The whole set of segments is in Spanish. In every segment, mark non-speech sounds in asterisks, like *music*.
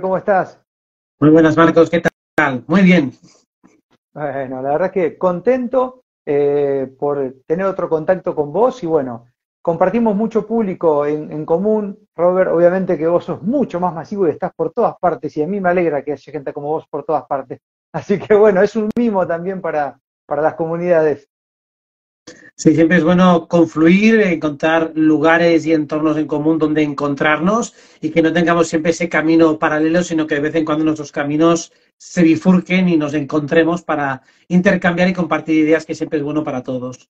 ¿cómo estás? Muy buenas, Marcos, ¿qué tal? Muy bien. Bueno, la verdad que contento eh, por tener otro contacto con vos y bueno, compartimos mucho público en, común. Robert, obviamente que vos sos mucho más masivo y estás por todas partes y a mí me alegra que haya gente como vos por todas partes. Así que bueno, es un mimo también para, para las comunidades. Sí, siempre es bueno confluir, encontrar lugares y entornos en común donde encontrarnos y que no tengamos siempre ese camino paralelo, sino que de vez en cuando nuestros caminos se bifurquen y nos encontremos para intercambiar y compartir ideas, que siempre es bueno para todos.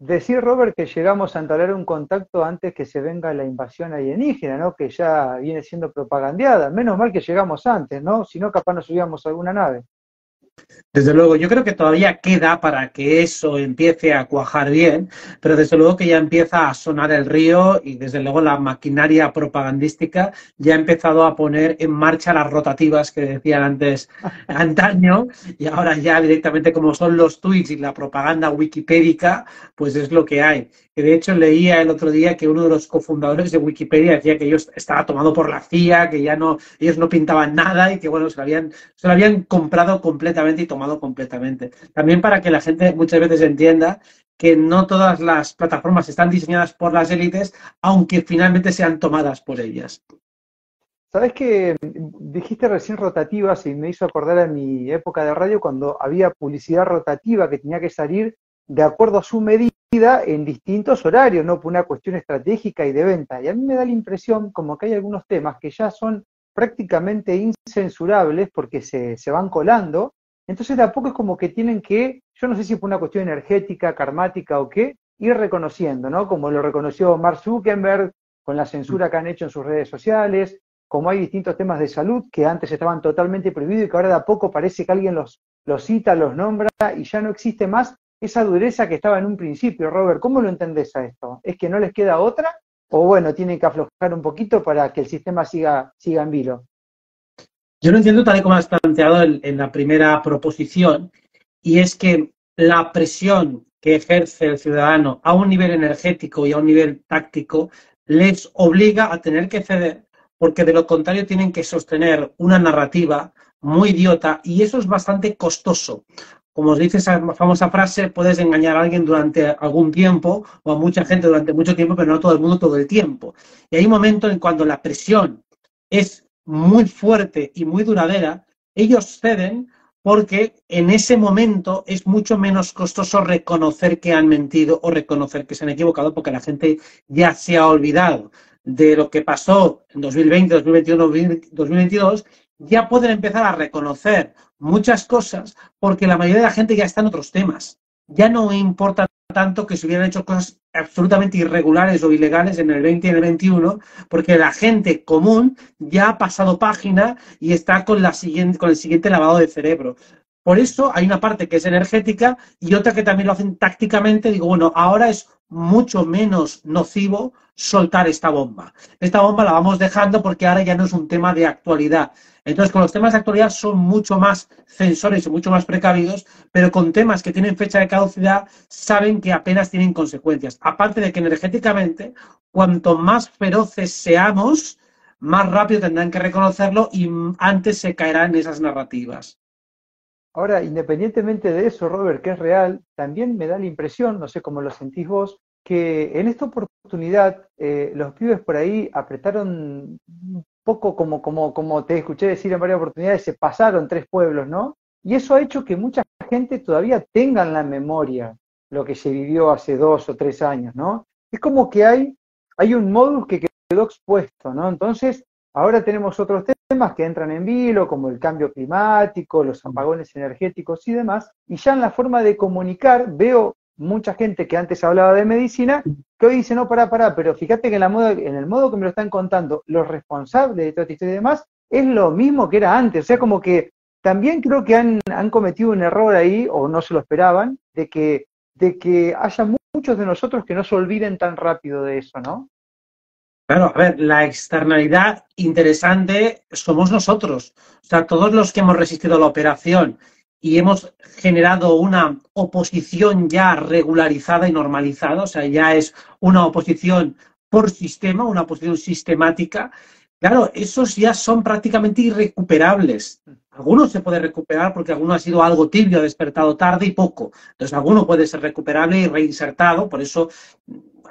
Decir, Robert, que llegamos a entablar un contacto antes que se venga la invasión alienígena, ¿no? Que ya viene siendo propagandeada. Menos mal que llegamos antes, ¿no? Si no, capaz nos subíamos a alguna nave. Desde luego, yo creo que todavía queda para que eso empiece a cuajar bien, pero desde luego que ya empieza a sonar el río y desde luego la maquinaria propagandística ya ha empezado a poner en marcha las rotativas que decían antes *laughs* antaño y ahora ya directamente como son los tweets y la propaganda wikipédica, pues es lo que hay. De hecho leía el otro día que uno de los cofundadores de Wikipedia decía que ellos estaba tomado por la CIA, que ya no, ellos no pintaban nada y que bueno, se lo habían, se lo habían comprado completamente y tomado completamente. También para que la gente muchas veces entienda que no todas las plataformas están diseñadas por las élites, aunque finalmente sean tomadas por ellas. Sabes que dijiste recién rotativas y me hizo acordar a mi época de radio cuando había publicidad rotativa que tenía que salir de acuerdo a su medida en distintos horarios, no por una cuestión estratégica y de venta. Y a mí me da la impresión como que hay algunos temas que ya son prácticamente incensurables porque se, se van colando entonces de a poco es como que tienen que, yo no sé si por una cuestión energética, karmática o qué, ir reconociendo, ¿no? Como lo reconoció Mark Zuckerberg con la censura que han hecho en sus redes sociales, como hay distintos temas de salud que antes estaban totalmente prohibidos y que ahora de a poco parece que alguien los, los cita, los nombra y ya no existe más esa dureza que estaba en un principio. Robert, ¿cómo lo entendés a esto? ¿Es que no les queda otra? ¿O bueno, tienen que aflojar un poquito para que el sistema siga, siga en vilo? Yo lo entiendo tal y como has planteado en, la primera proposición, y es que la presión que ejerce el ciudadano a un nivel energético y a un nivel táctico les obliga a tener que ceder, porque de lo contrario tienen que sostener una narrativa muy idiota y eso es bastante costoso. Como os dice esa famosa frase, puedes engañar a alguien durante algún tiempo o a mucha gente durante mucho tiempo, pero no a todo el mundo todo el tiempo. Y hay un momento en cuando la presión es muy fuerte y muy duradera, ellos ceden porque en ese momento es mucho menos costoso reconocer que han mentido o reconocer que se han equivocado porque la gente ya se ha olvidado de lo que pasó en 2020, 2021, 2022, ya pueden empezar a reconocer muchas cosas porque la mayoría de la gente ya está en otros temas. Ya no importa tanto que se hubieran hecho cosas absolutamente irregulares o ilegales en el 20 y en el 21, porque la gente común ya ha pasado página y está con, la siguiente, con el siguiente lavado de cerebro. Por eso hay una parte que es energética y otra que también lo hacen tácticamente. Digo, bueno, ahora es mucho menos nocivo soltar esta bomba. Esta bomba la vamos dejando porque ahora ya no es un tema de actualidad. Entonces, con los temas de actualidad son mucho más censores y mucho más precavidos, pero con temas que tienen fecha de caducidad saben que apenas tienen consecuencias. Aparte de que energéticamente, cuanto más feroces seamos, más rápido tendrán que reconocerlo y antes se caerán esas narrativas. Ahora, independientemente de eso, Robert, que es real, también me da la impresión, no sé cómo lo sentís vos, que en esta oportunidad eh, los pibes por ahí apretaron un poco como, como, como te escuché decir en varias oportunidades, se pasaron tres pueblos, ¿no? Y eso ha hecho que mucha gente todavía tenga en la memoria lo que se vivió hace dos o tres años, ¿no? Es como que hay, hay un modus que quedó expuesto, ¿no? Entonces, ahora tenemos otros temas que entran en vilo, como el cambio climático, los apagones energéticos y demás, y ya en la forma de comunicar veo mucha gente que antes hablaba de medicina, que hoy dice, no, pará, pará, pero fíjate que en, la moda, en el modo que me lo están contando los responsables de toda esta historia y demás, es lo mismo que era antes. O sea, como que también creo que han, han cometido un error ahí, o no se lo esperaban, de que, de que haya muchos de nosotros que no se olviden tan rápido de eso, ¿no? Claro, a ver, la externalidad interesante somos nosotros. O sea, todos los que hemos resistido la operación y hemos generado una oposición ya regularizada y normalizada, o sea, ya es una oposición por sistema, una oposición sistemática, Claro, esos ya son prácticamente irrecuperables. Algunos se puede recuperar porque alguno ha sido algo tibio, ha despertado tarde y poco. Entonces, alguno puede ser recuperable y reinsertado. Por eso,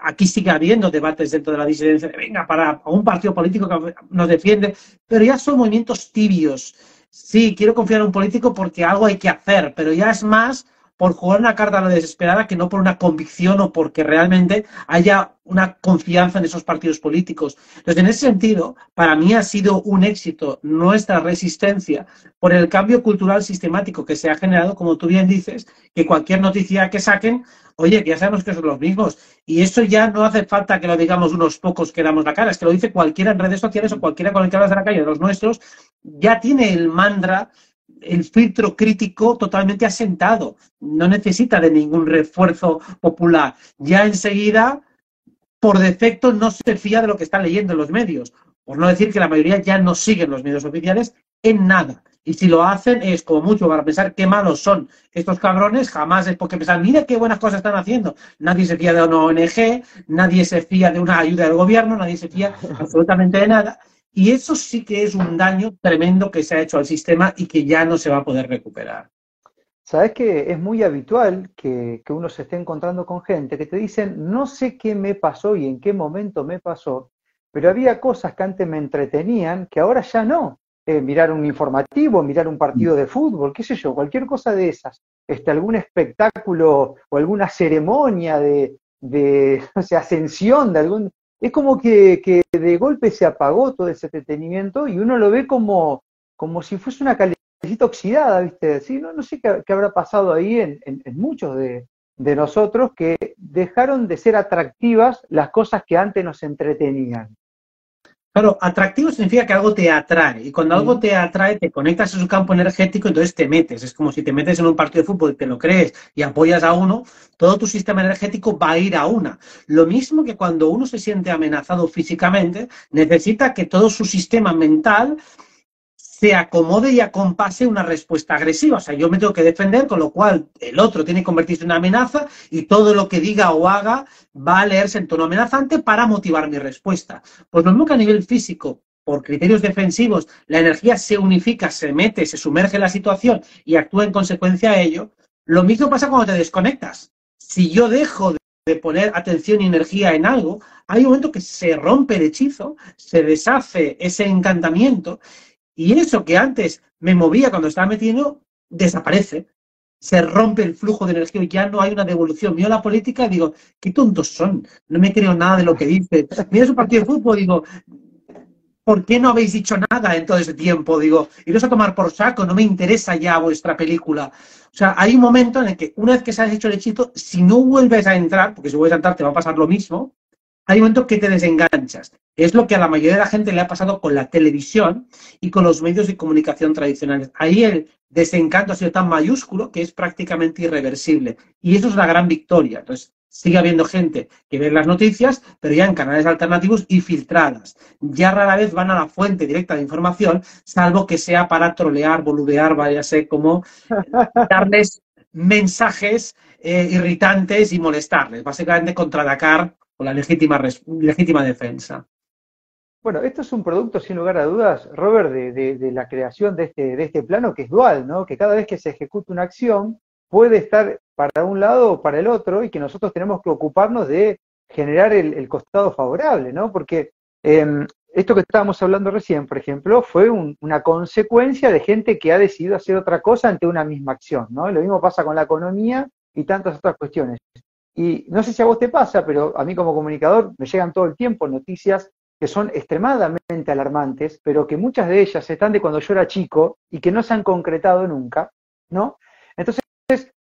aquí sigue habiendo debates dentro de la disidencia de, venga, para un partido político que nos defiende, pero ya son movimientos tibios. Sí, quiero confiar en un político porque algo hay que hacer, pero ya es más por jugar una carta a la desesperada que no por una convicción o porque realmente haya una confianza en esos partidos políticos. Entonces, en ese sentido, para mí ha sido un éxito nuestra resistencia por el cambio cultural sistemático que se ha generado, como tú bien dices, que cualquier noticia que saquen, oye, ya sabemos que son los mismos. Y eso ya no hace falta que lo digamos unos pocos que damos la cara, es que lo dice cualquiera en redes sociales o cualquiera con el que hablas de la calle de los nuestros, ya tiene el mantra el filtro crítico totalmente asentado, no necesita de ningún refuerzo popular. Ya enseguida, por defecto, no se fía de lo que están leyendo en los medios. Por no decir que la mayoría ya no siguen los medios oficiales en nada. Y si lo hacen es como mucho para pensar qué malos son estos cabrones, jamás es porque pensar, mira qué buenas cosas están haciendo. Nadie se fía de una ONG, nadie se fía de una ayuda del gobierno, nadie se fía *laughs* absolutamente de nada. Y eso sí que es un daño tremendo que se ha hecho al sistema y que ya no se va a poder recuperar. Sabes que es muy habitual que, uno se esté encontrando con gente que te dicen, no sé qué me pasó y en qué momento me pasó, pero había cosas que antes me entretenían que ahora ya no. Eh, mirar un informativo, mirar un partido de fútbol, qué sé yo, cualquier cosa de esas, este, algún espectáculo o alguna ceremonia de, de *laughs* ascensión de algún, es como que, de golpe se apagó todo ese entretenimiento y uno lo ve como, como si fuese una calecita oxidada, ¿viste? ¿Sí? No, no sé qué, habrá pasado ahí en, muchos de, nosotros que dejaron de ser atractivas las cosas que antes nos entretenían. Claro, atractivo significa que algo te atrae. Y cuando algo te atrae, te conectas a su campo energético, entonces te metes. Es como si te metes en un partido de fútbol y te lo crees y apoyas a uno, todo tu sistema energético va a ir a una. Lo mismo que cuando uno se siente amenazado físicamente, necesita que todo su sistema mental se acomode y acompase una respuesta agresiva. O sea, yo me tengo que defender, con lo cual el otro tiene que convertirse en una amenaza y todo lo que diga o haga va a leerse en tono amenazante para motivar mi respuesta. Pues lo mismo que a nivel físico, por criterios defensivos, la energía se unifica, se mete, se sumerge en la situación y actúa en consecuencia a ello, lo mismo pasa cuando te desconectas. Si yo dejo de poner atención y energía en algo, hay un momento que se rompe el hechizo, se deshace ese encantamiento y eso que antes me movía cuando estaba metiendo, desaparece. Se rompe el flujo de energía y ya no hay una devolución. Miro la política y digo, qué tontos son. No me creo nada de lo que dice. Mira su partido de fútbol digo, ¿por qué no habéis dicho nada en todo ese tiempo? Digo, iros a tomar por saco, no me interesa ya vuestra película. O sea, hay un momento en el que una vez que se has hecho el hechizo, si no vuelves a entrar, porque si vuelves a entrar te va a pasar lo mismo, hay un momento que te desenganchas. Es lo que a la mayoría de la gente le ha pasado con la televisión y con los medios de comunicación tradicionales. Ahí el desencanto ha sido tan mayúsculo que es prácticamente irreversible. Y eso es la gran victoria. Entonces, sigue habiendo gente que ve las noticias, pero ya en canales alternativos y filtradas. Ya rara vez van a la fuente directa de información, salvo que sea para trolear, boludear, váyase como *laughs* darles mensajes eh, irritantes y molestarles. Básicamente contraatacar la legítima, legítima defensa. Bueno, esto es un producto, sin lugar a dudas, Robert, de, la creación de este, de este plano que es dual, ¿no? Que cada vez que se ejecuta una acción puede estar para un lado o para el otro y que nosotros tenemos que ocuparnos de generar el, costado favorable, ¿no? Porque em, esto que estábamos hablando recién, por ejemplo, fue una consecuencia de gente que ha decidido hacer otra cosa ante una misma acción, ¿no? Lo mismo pasa con la economía y tantas otras cuestiones. Y no sé si a vos te pasa, pero a mí como comunicador me llegan todo el tiempo noticias que son extremadamente alarmantes, pero que muchas de ellas están de cuando yo era chico y que no se han concretado nunca, ¿no? Entonces,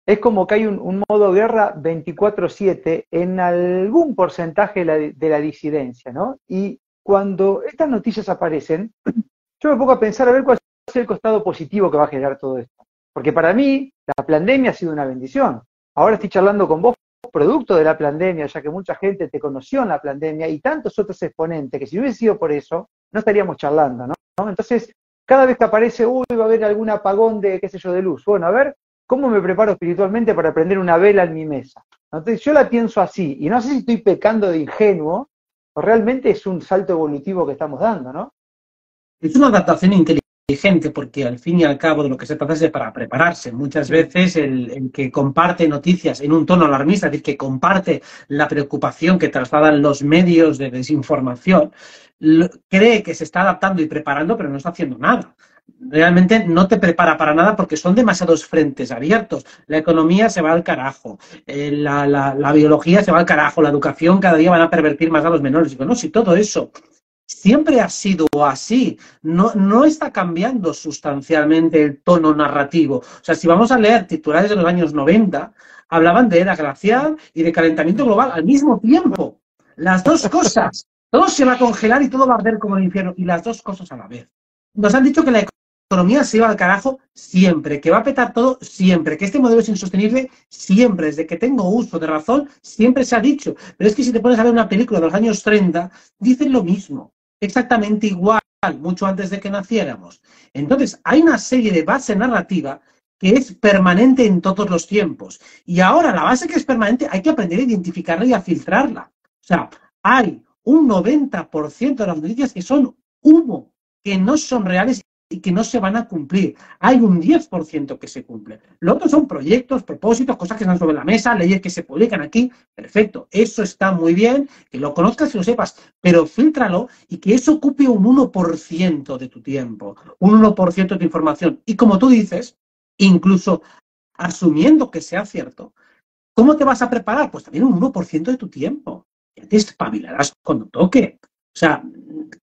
es como que hay un, modo guerra 24/7 en algún porcentaje de la, de la, disidencia, ¿no? Y cuando estas noticias aparecen, *clears throat* yo me pongo a pensar a ver cuál es el costado positivo que va a generar todo esto. Porque para mí, la pandemia ha sido una bendición. Ahora estoy charlando con vos producto de la pandemia, ya que mucha gente te conoció en la pandemia y tantos otros exponentes que si no hubiese sido por eso, no estaríamos charlando, ¿no? Entonces, cada vez que aparece, uy, va a haber algún apagón de, qué sé yo, de luz. Bueno, a ver, ¿cómo me preparo espiritualmente para prender una vela en mi mesa? Entonces, yo la pienso así, y no sé si estoy pecando de ingenuo, o realmente es un salto evolutivo que estamos dando, ¿no? Es una adaptación inteligente porque al fin y al cabo de lo que se trata es de para prepararse. Muchas veces el, que comparte noticias en un tono alarmista, es decir, que comparte la preocupación que trasladan los medios de desinformación, cree que se está adaptando y preparando, pero no está haciendo nada realmente no te prepara para nada porque son demasiados frentes abiertos. La economía se va al carajo, eh, la, biología se va al carajo, la educación cada día van a pervertir más a los menores. Digo, no, todo eso siempre ha sido así, no, no está cambiando sustancialmente el tono narrativo. O sea, si vamos a leer titulares de los años 90, hablaban de era glacial y de calentamiento global al mismo tiempo. Las dos cosas. Todo se va a congelar y todo va a arder como el infierno. Y las dos cosas a la vez. Nos han dicho que la economía se va al carajo siempre, que va a petar todo siempre, que este modelo es insostenible siempre, desde que tengo uso de razón, siempre se ha dicho. Pero es que si te pones a ver una película de los años 30, dicen lo mismo, exactamente igual, mucho antes de que naciéramos. Entonces, hay una serie de base narrativa que es permanente en todos los tiempos. Y ahora la base que es permanente hay que aprender a identificarla y a filtrarla. O sea, hay un 90% de las noticias que son humo, que no son reales y que no se van a cumplir. Hay un 10% que se cumple. Lo otro son proyectos, propósitos, cosas que están sobre la mesa, leyes que se publican aquí. Perfecto, eso está muy bien, que lo conozcas y lo sepas, pero filtralo y que eso ocupe un 1% de tu tiempo, un 1% de tu información. Y como tú dices, incluso asumiendo que sea cierto, ¿cómo te vas a preparar? Pues también un 1% de tu tiempo. Ya te espabilarás cuando toque. O sea,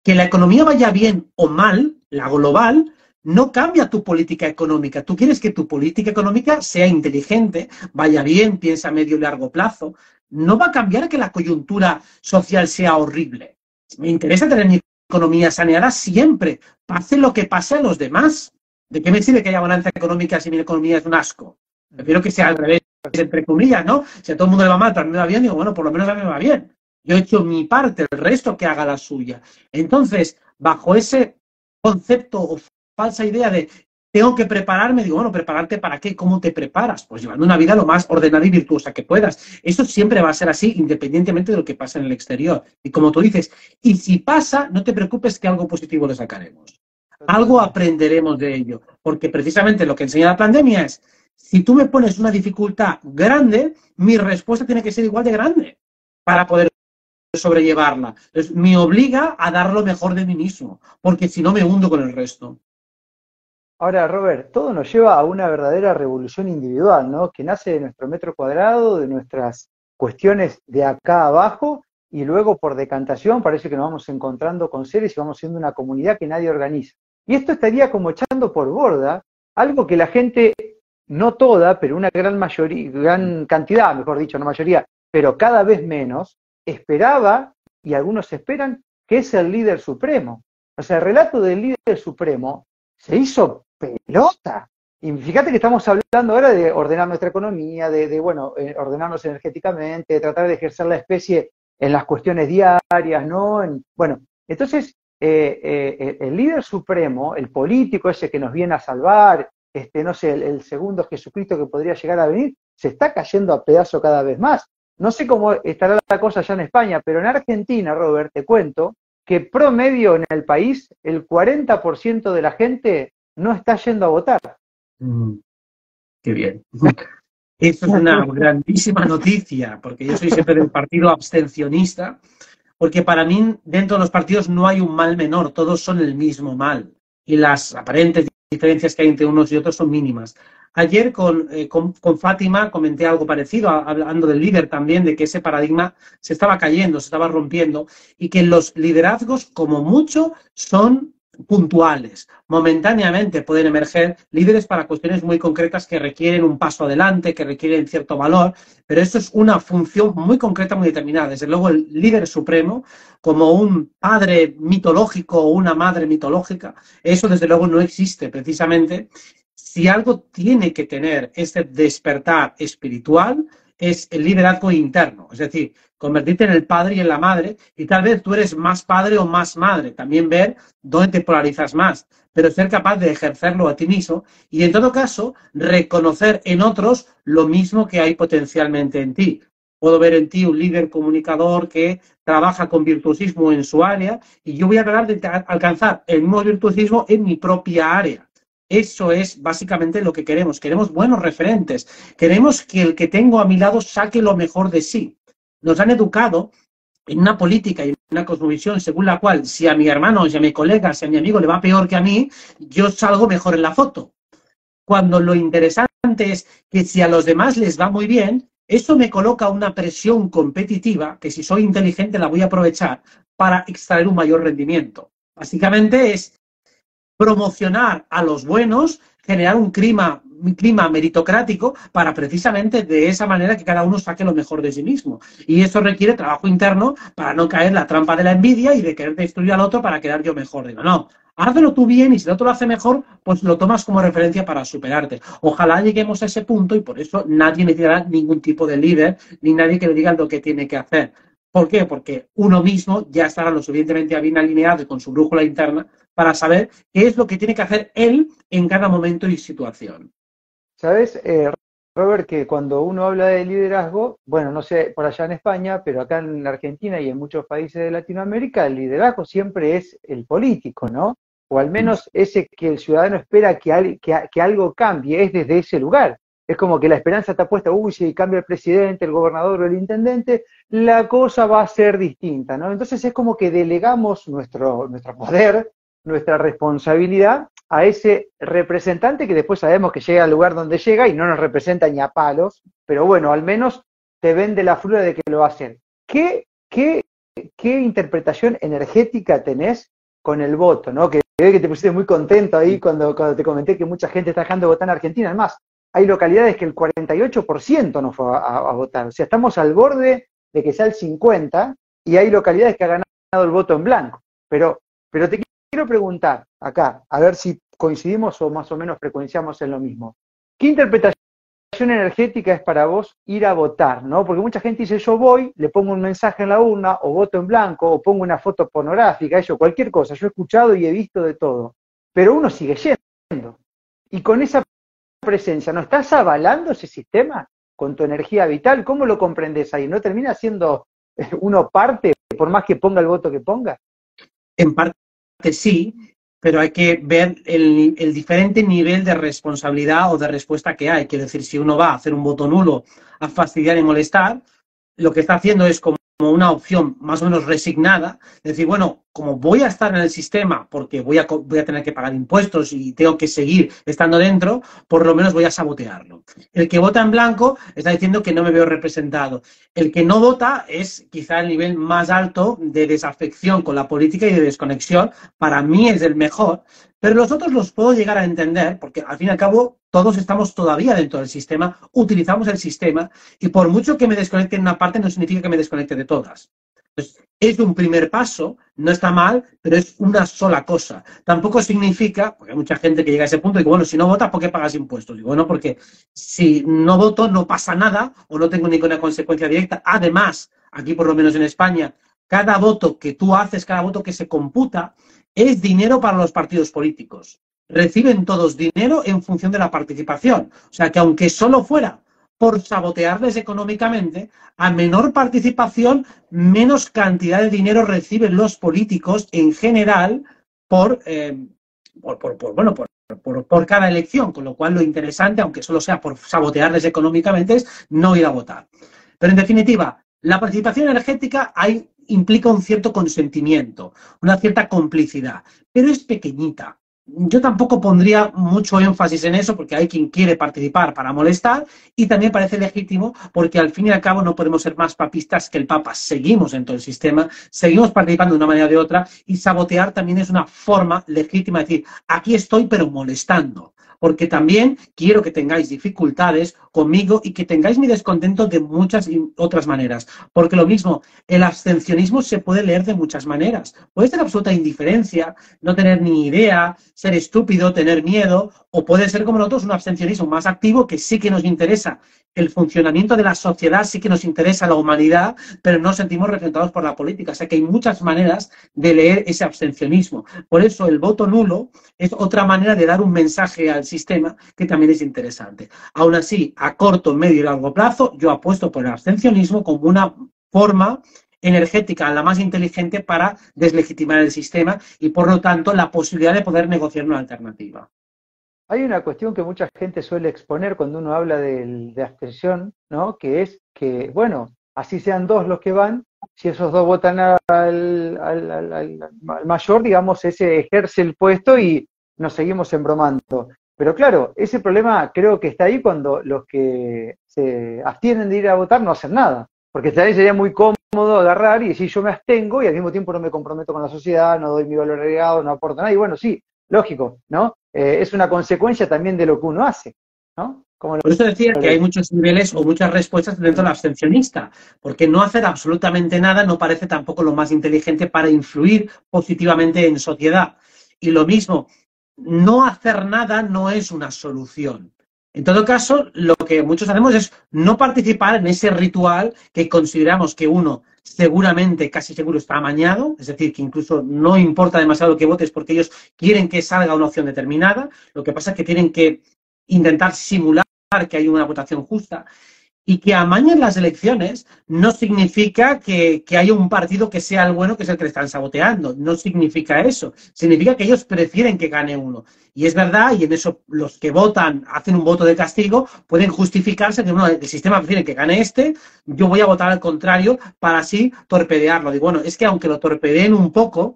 que la economía vaya bien o mal, la global, no cambia tu política económica. Tú quieres que tu política económica sea inteligente, vaya bien, piensa a medio y largo plazo. No va a cambiar que la coyuntura social sea horrible. Me interesa tener mi economía saneada siempre, pase lo que pase a los demás. ¿De qué me sirve que haya bonanza económica si mi economía es un asco? Prefiero que sea al revés, entre comillas, ¿no? Si a todo el mundo le va mal, pero a mí me va bien, digo, bueno, por lo menos a mí me va bien. Yo he hecho mi parte, el resto que haga la suya. Entonces, bajo ese concepto o falsa idea de tengo que prepararme, digo, bueno, ¿prepararte para qué? ¿Cómo te preparas? Pues llevando una vida lo más ordenada y virtuosa que puedas. Eso siempre va a ser así, independientemente de lo que pase en el exterior. Y como tú dices, y si pasa, no te preocupes que algo positivo le sacaremos. Algo aprenderemos de ello. Porque precisamente lo que enseña la pandemia es, si tú me pones una dificultad grande, mi respuesta tiene que ser igual de grande para poder sobrellevarla. Entonces, me obliga a dar lo mejor de mí mismo, porque si no me hundo con el resto. Ahora, Robert, todo nos lleva a una verdadera revolución individual, ¿no? Que nace de nuestro metro cuadrado, de nuestras cuestiones de acá abajo, y luego por decantación parece que nos vamos encontrando con seres y vamos siendo una comunidad que nadie organiza. Y esto estaría como echando por borda algo que la gente, no toda, pero una gran mayoría, gran cantidad, mejor dicho, no mayoría, pero cada vez menos, esperaba, y algunos esperan, que es el líder supremo. O sea, el relato del líder supremo se hizo pelota. Y fíjate que estamos hablando ahora de ordenar nuestra economía, de, bueno, eh, ordenarnos energéticamente, de tratar de ejercer la especie en las cuestiones diarias, ¿no? bueno, entonces, eh, eh, el líder supremo, el político ese que nos viene a salvar, este, no sé, el, el, segundo Jesucristo que podría llegar a venir, se está cayendo a pedazo cada vez más. No sé cómo estará la cosa ya en España, pero en Argentina, Robert, te cuento que promedio en el país el 40% de la gente no está yendo a votar. Mm, qué bien. *laughs* Eso es una grandísima noticia, porque yo soy siempre del partido abstencionista, porque para mí dentro de los partidos no hay un mal menor, todos son el mismo mal y las aparentes diferencias que hay entre unos y otros son mínimas. Ayer eh, con, con, Fátima comenté algo parecido, hablando del líder también, de que ese paradigma se estaba cayendo, se estaba rompiendo y que los liderazgos, como mucho, son puntuales. Momentáneamente pueden emerger líderes para cuestiones muy concretas que requieren un paso adelante, que requieren cierto valor, pero esto es una función muy concreta, muy determinada. Desde luego, el líder supremo, como un padre mitológico o una madre mitológica, eso desde luego no existe precisamente si algo tiene que tener este despertar espiritual, es el liderazgo interno, es decir, convertirte en el padre y en la madre, y tal vez tú eres más padre o más madre, también ver dónde te polarizas más, pero ser capaz de ejercerlo a ti mismo y en todo caso reconocer en otros lo mismo que hay potencialmente en ti. puedo ver en ti un líder comunicador que trabaja con virtuosismo en su área y yo voy a tratar de alcanzar el mismo virtuosismo en mi propia área. Eso es básicamente lo que queremos. Queremos buenos referentes. Queremos que el que tengo a mi lado saque lo mejor de sí. Nos han educado en una política y en una cosmovisión según la cual si a mi hermano, si a mi colega, si a mi amigo le va peor que a mí, yo salgo mejor en la foto. Cuando lo interesante es que si a los demás les va muy bien, eso me coloca una presión competitiva que si soy inteligente la voy a aprovechar para extraer un mayor rendimiento. Básicamente es promocionar a los buenos, generar un clima, un clima meritocrático para precisamente de esa manera que cada uno saque lo mejor de sí mismo. Y eso requiere trabajo interno para no caer en la trampa de la envidia y de querer destruir al otro para quedar yo mejor. Digo, no, hazlo tú bien y si el otro lo hace mejor, pues lo tomas como referencia para superarte. Ojalá lleguemos a ese punto y por eso nadie necesitará ningún tipo de líder ni nadie que le diga lo que tiene que hacer. ¿Por qué? Porque uno mismo ya estará lo suficientemente bien alineado con su brújula interna para saber qué es lo que tiene que hacer él en cada momento y situación. Sabes, eh, Robert, que cuando uno habla de liderazgo, bueno, no sé por allá en España, pero acá en Argentina y en muchos países de Latinoamérica, el liderazgo siempre es el político, ¿no? O al menos ese que el ciudadano espera que, que algo cambie, es desde ese lugar. Es como que la esperanza está puesta, uy, si cambia el presidente, el gobernador o el intendente, la cosa va a ser distinta, ¿no? Entonces es como que delegamos nuestro, nuestro poder, nuestra responsabilidad a ese representante que después sabemos que llega al lugar donde llega y no nos representa ni a palos, pero bueno, al menos te vende la flor de que lo va a hacer. ¿Qué, qué, qué interpretación energética tenés con el voto, ¿no? Que, que te pusiste muy contento ahí cuando, cuando te comenté que mucha gente está dejando de votar en Argentina. Además, hay localidades que el 48% no fue a, votar. O sea, estamos al borde de que sea el 50% y hay localidades que han ganado el voto en blanco. Pero, pero te quiero preguntar acá, a ver si coincidimos o más o menos frecuenciamos en lo mismo. ¿Qué interpretación energética es para vos ir a votar? ¿no? Porque mucha gente dice, yo voy, le pongo un mensaje en la urna, o voto en blanco, o pongo una foto pornográfica, eso, cualquier cosa. Yo he escuchado y he visto de todo. Pero uno sigue yendo. Y con esa presencia, ¿no estás avalando ese sistema con tu energía vital? ¿Cómo lo comprendes ahí? ¿No termina siendo eh, uno parte, por más que ponga el voto que ponga? En parte sí, pero hay que ver el, el, diferente nivel de responsabilidad o de respuesta que hay. Quiero decir, si uno va a hacer un voto nulo, a fastidiar y molestar, lo que está haciendo es como una opción más o menos resignada, decir, bueno, como voy a estar en el sistema porque voy a, tener que pagar impuestos y tengo que seguir estando dentro, por lo menos voy a sabotearlo. El que vota en blanco está diciendo que no me veo representado. El que no vota es quizá el nivel más alto de desafección con la política y de desconexión. Para mí es el mejor, pero los otros los puedo llegar a entender porque al fin y al cabo todos estamos todavía dentro del sistema, utilizamos el sistema y por mucho que me desconecte en una parte no significa que me desconecte de todas. Es un primer paso, no está mal, pero es una sola cosa. Tampoco significa, porque hay mucha gente que llega a ese punto y dice, bueno, si no votas, ¿por qué pagas impuestos? Digo, bueno, porque si no voto no pasa nada o no tengo ninguna consecuencia directa. Además, aquí por lo menos en España, cada voto que tú haces, cada voto que se computa, es dinero para los partidos políticos. Reciben todos dinero en función de la participación. O sea que aunque solo fuera por sabotearles económicamente, a menor participación, menos cantidad de dinero reciben los políticos en general por, eh, por, bueno, por, cada elección, con lo cual lo interesante, aunque solo sea por sabotearles económicamente, es no ir a votar. Pero en definitiva, la participación energética hay, implica un cierto consentimiento, una cierta complicidad, pero es pequeñita yo tampoco pondría mucho énfasis en eso porque hay quien quiere participar para molestar y también parece legítimo porque al fin y al cabo no podemos ser más papistas que el Papa. Seguimos en todo el sistema, seguimos participando de una manera o de otra y sabotear también es una forma legítima de decir, aquí estoy pero molestando porque también quiero que tengáis dificultades conmigo y que tengáis mi descontento de muchas otras maneras. Porque lo mismo, el abstencionismo se puede leer de muchas maneras. Puede ser absoluta indiferencia, no tener ni idea, ser estúpido, tener miedo, o puede ser como nosotros un abstencionismo más activo que sí que nos interesa el funcionamiento de la sociedad, sí que nos interesa la humanidad, pero no sentimos representados por la política. O sea que hay muchas maneras de leer ese abstencionismo. Por eso el voto nulo es otra manera de dar un mensaje al sistema que también es interesante. Aún así, a corto, medio y largo plazo, yo apuesto por el abstencionismo como una forma energética la más inteligente para deslegitimar el sistema y, por lo tanto, la posibilidad de poder negociar una alternativa. Hay una cuestión que mucha gente suele exponer cuando uno habla de, abstención, ¿no? que es que, bueno, así sean dos los que van, si esos dos votan al, mayor, digamos, ese ejerce el puesto y nos seguimos embromando. Pero claro, ese problema creo que está ahí cuando los que se abstienen de ir a votar no hacen nada. Porque también sería muy cómodo agarrar y decir yo me abstengo y al mismo tiempo no me comprometo con la sociedad, no doy mi valor agregado, no aporto nada. Y bueno, sí, lógico, ¿no? Eh, es una consecuencia también de lo que uno hace, ¿no? Como Por eso decía que hay muchos niveles o muchas respuestas dentro del abstencionista, porque no hacer absolutamente nada no parece tampoco lo más inteligente para influir positivamente en sociedad. Y lo mismo, no hacer nada no es una solución. En todo caso, lo que muchos hacemos es no participar en ese ritual que consideramos que uno seguramente, casi seguro, está amañado, es decir, que incluso no importa demasiado que votes porque ellos quieren que salga una opción determinada, lo que pasa es que tienen que intentar simular que hay una votación justa y que amañen las elecciones no significa que, haya un partido que sea el bueno, que es el que le están saboteando. No significa eso. Significa que ellos prefieren que gane uno. Y es verdad, y en eso los que votan hacen un voto de castigo, pueden justificarse que el sistema prefiere que gane este, yo voy a votar al contrario para así torpedearlo. Y bueno, es que aunque lo torpedeen un poco,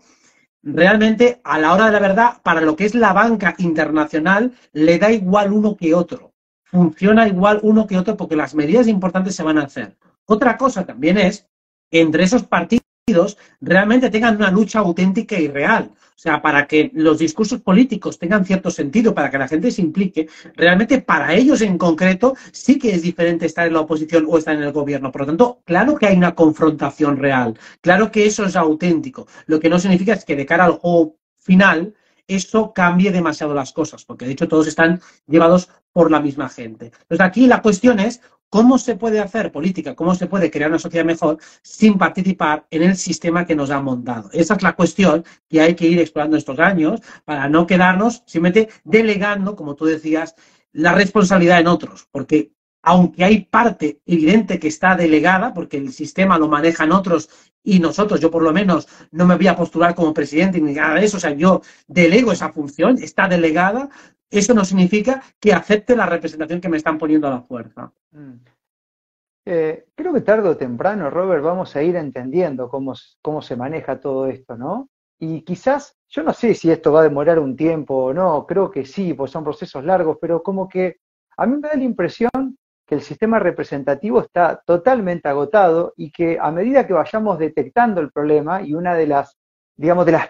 realmente a la hora de la verdad, para lo que es la banca internacional, le da igual uno que otro funciona igual uno que otro porque las medidas importantes se van a hacer. Otra cosa también es que entre esos partidos realmente tengan una lucha auténtica y real. O sea, para que los discursos políticos tengan cierto sentido, para que la gente se implique, realmente para ellos en concreto sí que es diferente estar en la oposición o estar en el gobierno. Por lo tanto, claro que hay una confrontación real, claro que eso es auténtico. Lo que no significa es que de cara al juego final eso cambie demasiado las cosas, porque de hecho todos están llevados por la misma gente. Entonces aquí la cuestión es cómo se puede hacer política, cómo se puede crear una sociedad mejor sin participar en el sistema que nos ha montado. Esa es la cuestión que hay que ir explorando estos años para no quedarnos simplemente delegando, como tú decías, la responsabilidad en otros, porque aunque hay parte evidente que está delegada, porque el sistema lo manejan otros y nosotros, yo por lo menos, no me voy a postular como presidente ni nada de eso, o sea, yo delego esa función, está delegada, eso no significa que acepte la representación que me están poniendo a la fuerza. Mm. Eh, creo que tarde o temprano, Robert, vamos a ir entendiendo cómo, cómo se maneja todo esto, ¿no? Y quizás, yo no sé si esto va a demorar un tiempo o no, creo que sí, pues son procesos largos, pero como que a mí me da la impresión que el sistema representativo está totalmente agotado y que a medida que vayamos detectando el problema, y una de las, digamos, de las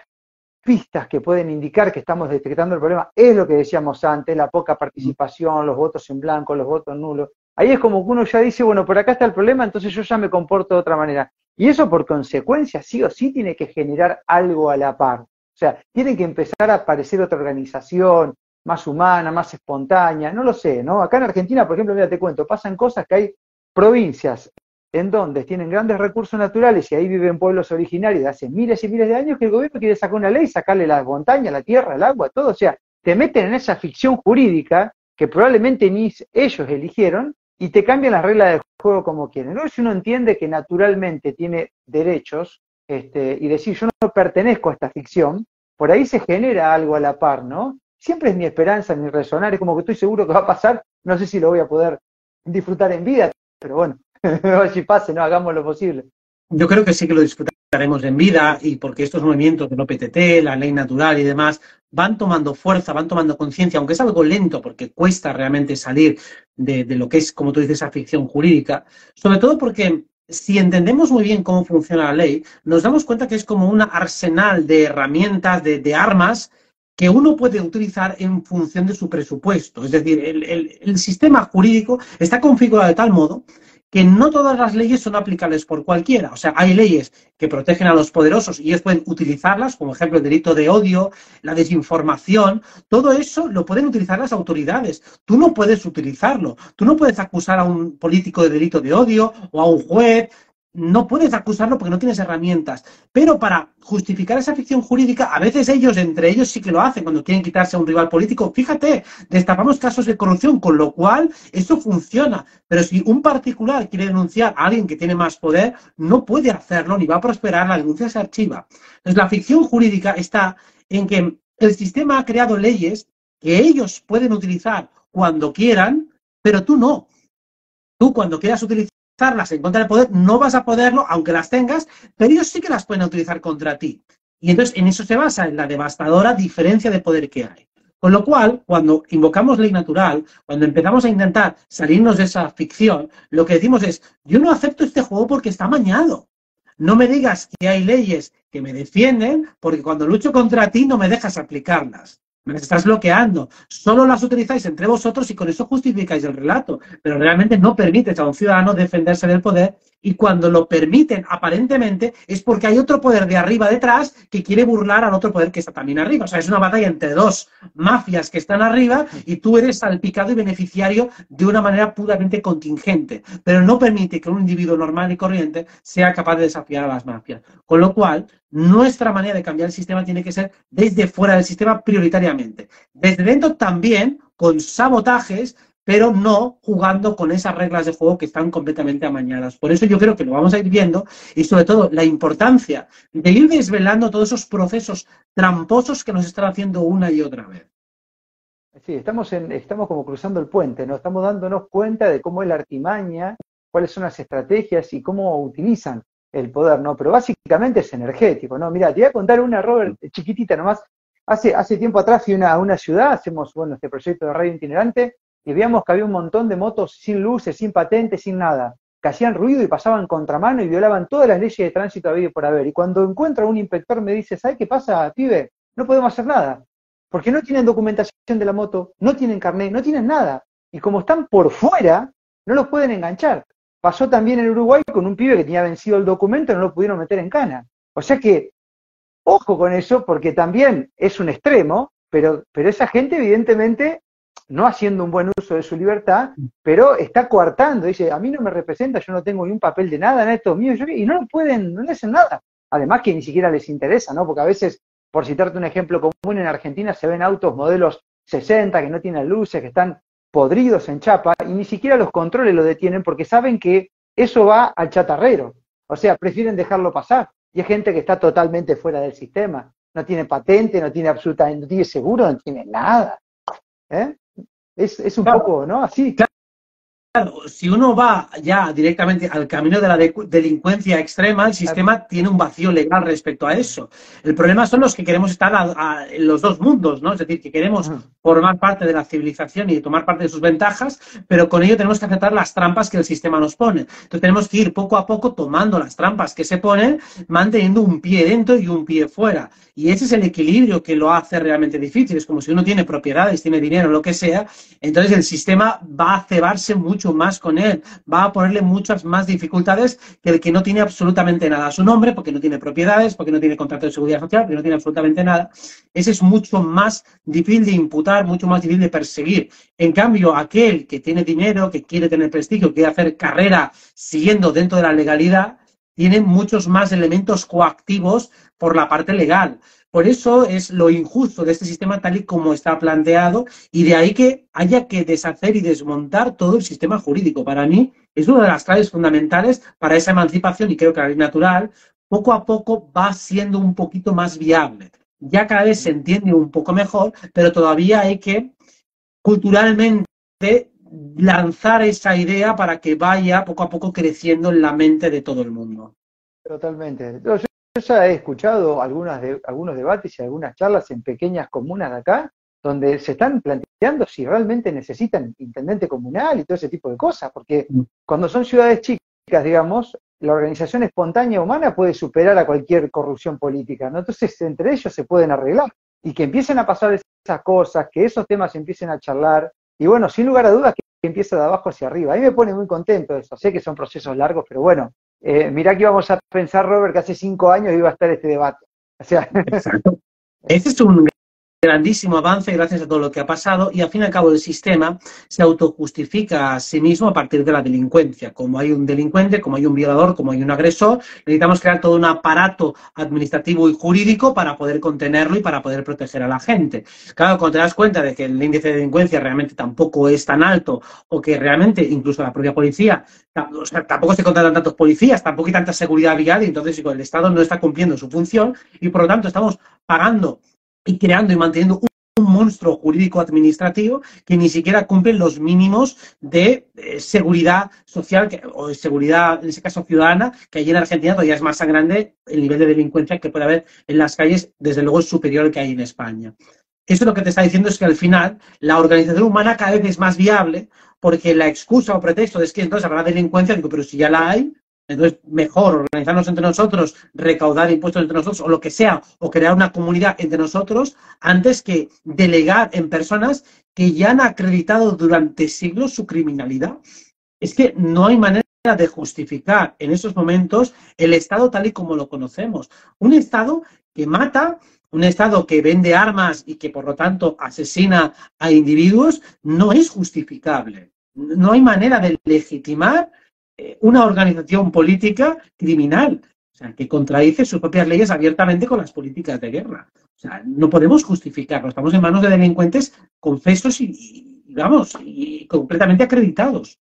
pistas que pueden indicar que estamos detectando el problema es lo que decíamos antes, la poca participación, los votos en blanco, los votos nulos. Ahí es como que uno ya dice, bueno, por acá está el problema, entonces yo ya me comporto de otra manera. Y eso por consecuencia sí o sí tiene que generar algo a la par. O sea, tiene que empezar a aparecer otra organización, más humana, más espontánea, no lo sé, ¿no? Acá en Argentina, por ejemplo, mira, te cuento, pasan cosas que hay provincias en donde tienen grandes recursos naturales y ahí viven pueblos originarios de hace miles y miles de años que el gobierno quiere sacar una ley, sacarle la montaña, la tierra, el agua, todo, o sea, te meten en esa ficción jurídica que probablemente ni ellos eligieron y te cambian las reglas del juego como quieren. ¿no? Si uno entiende que naturalmente tiene derechos este, y decir yo no pertenezco a esta ficción, por ahí se genera algo a la par, ¿no? Siempre es mi esperanza, mi resonar, es como que estoy seguro que va a pasar, no sé si lo voy a poder disfrutar en vida, pero bueno, *laughs* si pase, no hagamos lo posible. Yo creo que sí que lo disfrutaremos en vida y porque estos movimientos del OPTT, la ley natural y demás van tomando fuerza, van tomando conciencia, aunque es algo lento porque cuesta realmente salir de, lo que es, como tú dices, esa ficción jurídica, sobre todo porque si entendemos muy bien cómo funciona la ley, nos damos cuenta que es como un arsenal de herramientas, de armas que uno puede utilizar en función de su presupuesto. Es decir, el, sistema jurídico está configurado de tal modo que no todas las leyes son aplicables por cualquiera. O sea, hay leyes que protegen a los poderosos y ellos pueden utilizarlas, como ejemplo el delito de odio, la desinformación, todo eso lo pueden utilizar las autoridades. Tú no puedes utilizarlo. Tú no puedes acusar a un político de delito de odio o a un juez no puedes acusarlo porque no tienes herramientas. Pero para justificar esa ficción jurídica, a veces ellos, entre ellos, sí que lo hacen cuando quieren quitarse a un rival político. Fíjate, destapamos casos de corrupción, con lo cual eso funciona. Pero si un particular quiere denunciar a alguien que tiene más poder, no puede hacerlo ni va a prosperar, la denuncia se archiva. Entonces, la ficción jurídica está en que el sistema ha creado leyes que ellos pueden utilizar cuando quieran, pero tú no. Tú cuando quieras utilizar en contra del poder, no vas a poderlo, aunque las tengas, pero ellos sí que las pueden utilizar contra ti. Y entonces en eso se basa, en la devastadora diferencia de poder que hay. Con lo cual, cuando invocamos ley natural, cuando empezamos a intentar salirnos de esa ficción, lo que decimos es, yo no acepto este juego porque está mañado. No me digas que hay leyes que me defienden porque cuando lucho contra ti no me dejas aplicarlas. Me estás bloqueando. Solo las utilizáis entre vosotros y con eso justificáis el relato. Pero realmente no permites a un ciudadano defenderse del poder y cuando lo permiten aparentemente es porque hay otro poder de arriba detrás que quiere burlar al otro poder que está también arriba. O sea, es una batalla entre dos mafias que están arriba y tú eres salpicado y beneficiario de una manera puramente contingente. Pero no permite que un individuo normal y corriente sea capaz de desafiar a las mafias. Con lo cual, nuestra manera de cambiar el sistema tiene que ser desde fuera del sistema prioritariamente. Desde dentro también, con sabotajes, pero no jugando con esas reglas de juego que están completamente amañadas. Por eso yo creo que lo vamos a ir viendo y sobre todo la importancia de ir desvelando todos esos procesos tramposos que nos están haciendo una y otra vez. Sí, estamos, en, estamos como cruzando el puente, ¿no? Estamos dándonos cuenta de cómo es la artimaña, cuáles son las estrategias y cómo utilizan el poder, ¿no? Pero básicamente es energético, ¿no? Mira, te voy a contar una, Robert, chiquitita nomás. Hace, hace tiempo atrás fui a una, una ciudad, hacemos, bueno, este proyecto de radio itinerante, y veíamos que había un montón de motos sin luces, sin patentes, sin nada, que hacían ruido y pasaban contramano y violaban todas las leyes de tránsito habido por haber. Y cuando encuentro a un inspector me dice, ¿sabes qué pasa, pibe? No podemos hacer nada, porque no tienen documentación de la moto, no tienen carnet, no tienen nada. Y como están por fuera, no los pueden enganchar. Pasó también en Uruguay con un pibe que tenía vencido el documento y no lo pudieron meter en cana. O sea que, ojo con eso, porque también es un extremo, pero, pero esa gente evidentemente no haciendo un buen uso de su libertad, pero está coartando, dice, a mí no me representa, yo no tengo ni un papel de nada en esto mío, y no lo pueden, no le hacen nada. Además que ni siquiera les interesa, ¿no? Porque a veces, por citarte un ejemplo común, en Argentina se ven autos modelos 60 que no tienen luces, que están podridos en chapa y ni siquiera los controles lo detienen porque saben que eso va al chatarrero. O sea, prefieren dejarlo pasar. Y hay gente que está totalmente fuera del sistema. No tiene patente, no tiene absolutamente, no tiene seguro, no tiene nada. ¿Eh? Es, es un poco, ¿no? Así si uno va ya directamente al camino de la delincuencia extrema, el sistema tiene un vacío legal respecto a eso. El problema son los que queremos estar en los dos mundos, ¿no? Es decir, que queremos formar parte de la civilización y tomar parte de sus ventajas, pero con ello tenemos que aceptar las trampas que el sistema nos pone. Entonces tenemos que ir poco a poco tomando las trampas que se ponen, manteniendo un pie dentro y un pie fuera. Y ese es el equilibrio que lo hace realmente difícil. Es como si uno tiene propiedades, tiene dinero, lo que sea, entonces el sistema va a cebarse más con él, va a ponerle muchas más dificultades que el que no tiene absolutamente nada a su nombre, porque no tiene propiedades, porque no tiene contrato de seguridad social, porque no tiene absolutamente nada. Ese es mucho más difícil de imputar, mucho más difícil de perseguir. En cambio, aquel que tiene dinero, que quiere tener prestigio, que quiere hacer carrera siguiendo dentro de la legalidad, tiene muchos más elementos coactivos por la parte legal. Por eso es lo injusto de este sistema tal y como está planteado y de ahí que haya que deshacer y desmontar todo el sistema jurídico. Para mí es una de las claves fundamentales para esa emancipación y creo que la ley natural poco a poco va siendo un poquito más viable. Ya cada vez se entiende un poco mejor, pero todavía hay que culturalmente lanzar esa idea para que vaya poco a poco creciendo en la mente de todo el mundo. Totalmente. Yo ya he escuchado algunas de, algunos debates y algunas charlas en pequeñas comunas de acá, donde se están planteando si realmente necesitan intendente comunal y todo ese tipo de cosas, porque mm. cuando son ciudades chicas, digamos, la organización espontánea humana puede superar a cualquier corrupción política, ¿no? Entonces, entre ellos se pueden arreglar y que empiecen a pasar esas cosas, que esos temas empiecen a charlar, y bueno, sin lugar a dudas que empieza de abajo hacia arriba. A mí me pone muy contento eso, sé que son procesos largos, pero bueno, eh, mirá que íbamos a pensar, Robert, que hace cinco años iba a estar este debate. *laughs* Exacto. Ese es un grandísimo avance gracias a todo lo que ha pasado y al fin y al cabo el sistema se autojustifica a sí mismo a partir de la delincuencia. Como hay un delincuente, como hay un violador, como hay un agresor, necesitamos crear todo un aparato administrativo y jurídico para poder contenerlo y para poder proteger a la gente. Claro, cuando te das cuenta de que el índice de delincuencia realmente tampoco es tan alto o que realmente incluso la propia policía, tampoco se contratan tantos policías, tampoco hay tanta seguridad vial y entonces el Estado no está cumpliendo su función y por lo tanto estamos pagando y creando y manteniendo un, monstruo jurídico administrativo que ni siquiera cumple los mínimos de eh, seguridad social o de seguridad, en ese caso ciudadana, que allí en Argentina todavía es más grande el nivel de delincuencia que puede haber en las calles, desde luego es superior al que hay en España. Esto lo que te está diciendo es que al final la organización humana cada vez es más viable porque la excusa o pretexto es que entonces habrá delincuencia, digo, pero si ya la hay, entonces, mejor organizarnos entre nosotros, recaudar impuestos entre nosotros o lo que sea, o crear una comunidad entre nosotros, antes que delegar en personas que ya han acreditado durante siglos su criminalidad. Es que no hay manera de justificar en esos momentos el Estado tal y como lo conocemos. Un Estado que mata, un Estado que vende armas y que por lo tanto asesina a individuos, no es justificable. No hay manera de legitimar una organización política criminal, o sea, que contradice sus propias leyes abiertamente con las políticas de guerra. O sea, no podemos justificarlo. Estamos en manos de delincuentes confesos y, vamos, y completamente acreditados.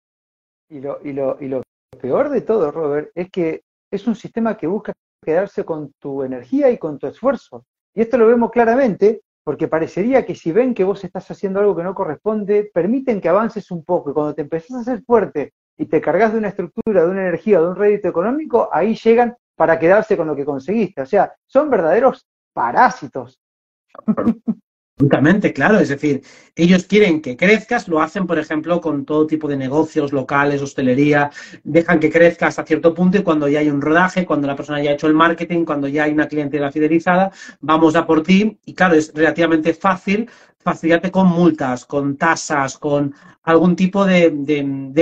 Y lo, y, lo, y lo peor de todo, Robert, es que es un sistema que busca quedarse con tu energía y con tu esfuerzo. Y esto lo vemos claramente porque parecería que si ven que vos estás haciendo algo que no corresponde, permiten que avances un poco. Y cuando te empezás a hacer fuerte y te cargas de una estructura, de una energía, de un rédito económico, ahí llegan para quedarse con lo que conseguiste. O sea, son verdaderos parásitos. Absolutamente, claro. Es decir, ellos quieren que crezcas, lo hacen, por ejemplo, con todo tipo de negocios locales, hostelería, dejan que crezca hasta cierto punto y cuando ya hay un rodaje, cuando la persona ya ha hecho el marketing, cuando ya hay una clientela fidelizada, vamos a por ti. Y claro, es relativamente fácil facilitarte con multas, con tasas, con algún tipo de,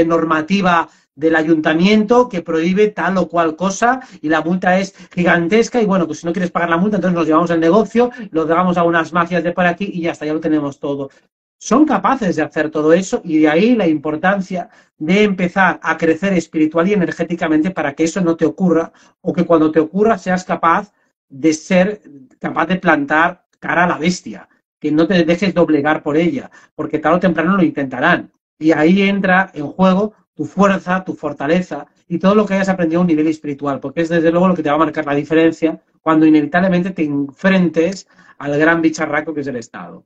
normativa del ayuntamiento que prohíbe tal o cual cosa y la multa es gigantesca y bueno, pues si no quieres pagar la multa, entonces nos llevamos el negocio, lo damos a unas mafias de por aquí y ya está, ya lo tenemos todo. Son capaces de hacer todo eso y de ahí la importancia de empezar a crecer espiritual y energéticamente para que eso no te ocurra o que cuando te ocurra seas capaz de ser capaz de plantar cara a la bestia, que no te dejes doblegar por ella, porque tarde o temprano lo intentarán. Y ahí entra en juego tu fuerza, tu fortaleza y todo lo que hayas aprendido a un nivel espiritual, porque es desde luego lo que te va a marcar la diferencia cuando inevitablemente te enfrentes al gran bicharraco que es el Estado.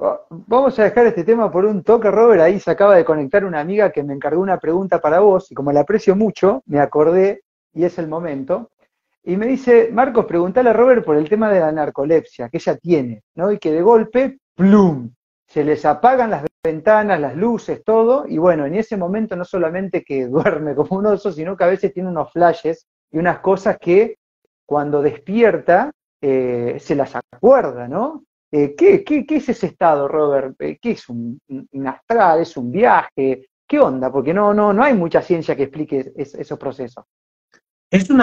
Oh, vamos a dejar este tema por un toque, Robert. Ahí se acaba de conectar una amiga que me encargó una pregunta para vos y como la aprecio mucho, me acordé y es el momento. Y me dice, Marcos, pregúntale a Robert por el tema de la narcolepsia que ella tiene, ¿no? Y que de golpe, ¡plum! Se les apagan las ventanas, las luces, todo, y bueno, en ese momento no solamente que *laughs* duerme como un oso, sino que a veces tiene unos flashes y unas cosas que cuando despierta eh, se las acuerda, ¿no? Eh, ¿qué, qué, qué, es ese estado, Robert? Eh, ¿Qué es un, astral? ¿Es un viaje? ¿Qué onda? Porque no, no, no hay mucha ciencia que explique esos procesos. Es un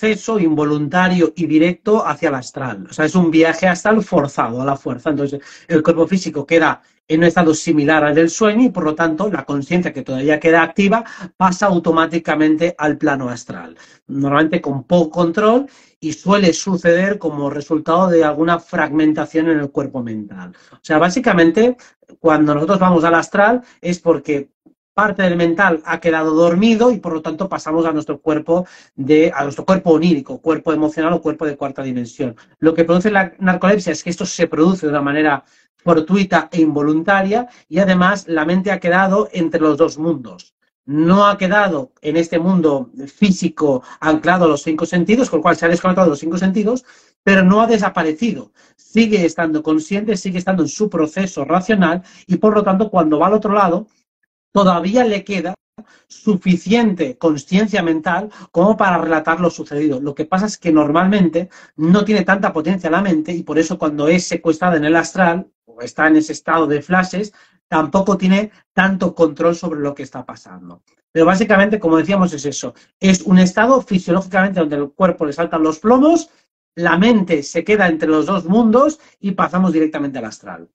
acceso involuntario y directo hacia el astral. O sea, es un viaje astral forzado a la fuerza. Entonces, el cuerpo físico queda en un estado similar al del sueño y por lo tanto la conciencia que todavía queda activa pasa automáticamente al plano astral, normalmente con poco control y suele suceder como resultado de alguna fragmentación en el cuerpo mental. O sea, básicamente cuando nosotros vamos al astral es porque parte del mental ha quedado dormido y por lo tanto pasamos a nuestro cuerpo de a nuestro cuerpo onírico, cuerpo emocional o cuerpo de cuarta dimensión. Lo que produce la narcolepsia es que esto se produce de una manera fortuita e involuntaria y además la mente ha quedado entre los dos mundos. No ha quedado en este mundo físico anclado a los cinco sentidos, con lo cual se ha desconectado de los cinco sentidos, pero no ha desaparecido. Sigue estando consciente, sigue estando en su proceso racional y por lo tanto cuando va al otro lado, todavía le queda suficiente conciencia mental como para relatar lo sucedido. Lo que pasa es que normalmente no tiene tanta potencia la mente y por eso cuando es secuestrada en el astral o está en ese estado de flashes, tampoco tiene tanto control sobre lo que está pasando. Pero básicamente, como decíamos, es eso. Es un estado fisiológicamente donde el cuerpo le saltan los plomos la mente se queda entre los dos mundos y pasamos directamente al astral.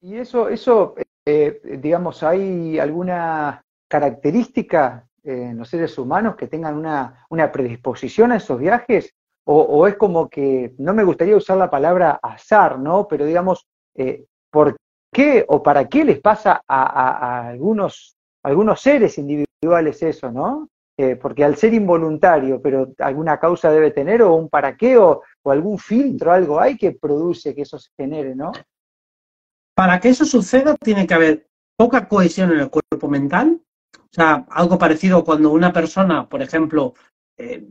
Y eso, eso eh, digamos, ¿hay alguna característica en los seres humanos que tengan una, predisposición a esos viajes? O, es como que, no me gustaría usar la palabra azar, ¿no? Pero digamos, eh, ¿por qué o para qué les pasa a, algunos, algunos seres individuales eso, ¿no? Eh, porque al ser involuntario, pero alguna causa debe tener, o un para qué, o, o algún filtro, algo hay que produce que eso se genere, ¿no? Para que eso suceda, tiene que haber poca cohesión en el cuerpo mental, o sea, algo parecido cuando una persona, por ejemplo, eh,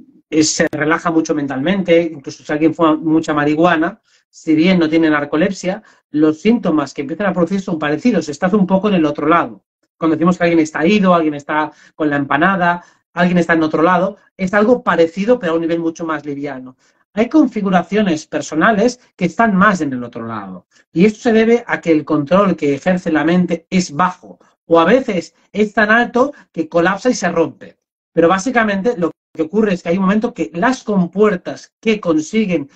se relaja mucho mentalmente, incluso si alguien fuma mucha marihuana, si bien no tiene narcolepsia, los síntomas que empiezan a producir son parecidos, estás un poco en el otro lado. Cuando decimos que alguien está ido, alguien está con la empanada, alguien está en otro lado, es algo parecido pero a un nivel mucho más liviano. Hay configuraciones personales que están más en el otro lado. Y esto se debe a que el control que ejerce la mente es bajo o a veces es tan alto que colapsa y se rompe. Pero básicamente lo que ocurre es que hay un momento que las compuertas que consiguen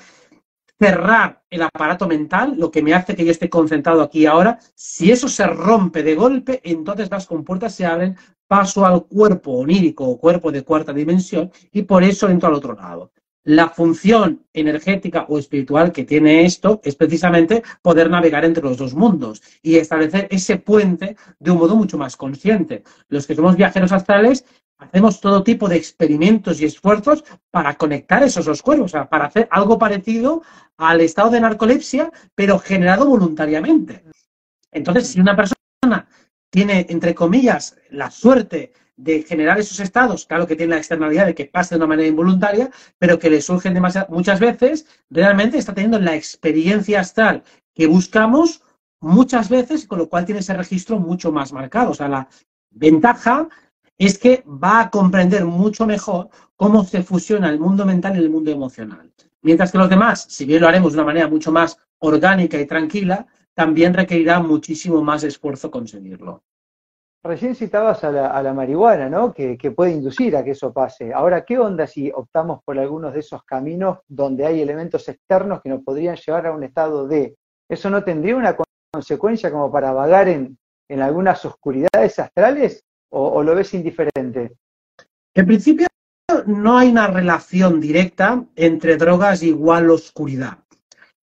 cerrar el aparato mental, lo que me hace que yo esté concentrado aquí ahora, si eso se rompe de golpe, entonces las compuertas se abren paso al cuerpo onírico o cuerpo de cuarta dimensión y por eso entro al otro lado. La función energética o espiritual que tiene esto es precisamente poder navegar entre los dos mundos y establecer ese puente de un modo mucho más consciente. Los que somos viajeros astrales hacemos todo tipo de experimentos y esfuerzos para conectar esos dos cuerpos, o sea, para hacer algo parecido al estado de narcolepsia, pero generado voluntariamente. Entonces, si una persona tiene, entre comillas, la suerte de generar esos estados, claro que tiene la externalidad de que pase de una manera involuntaria, pero que le surgen muchas veces, realmente está teniendo la experiencia astral que buscamos muchas veces, con lo cual tiene ese registro mucho más marcado. O sea, la ventaja es que va a comprender mucho mejor cómo se fusiona el mundo mental y el mundo emocional. Mientras que los demás, si bien lo haremos de una manera mucho más orgánica y tranquila, también requerirá muchísimo más esfuerzo conseguirlo. Recién citabas a la, marihuana, ¿no? Que, puede inducir a que eso pase. Ahora, ¿qué onda si optamos por algunos de esos caminos donde hay elementos externos que nos podrían llevar a un estado de... ¿Eso no tendría una consecuencia como para vagar en, en algunas oscuridades astrales? o, lo ves indiferente? En principio no hay una relación directa entre drogas igual oscuridad,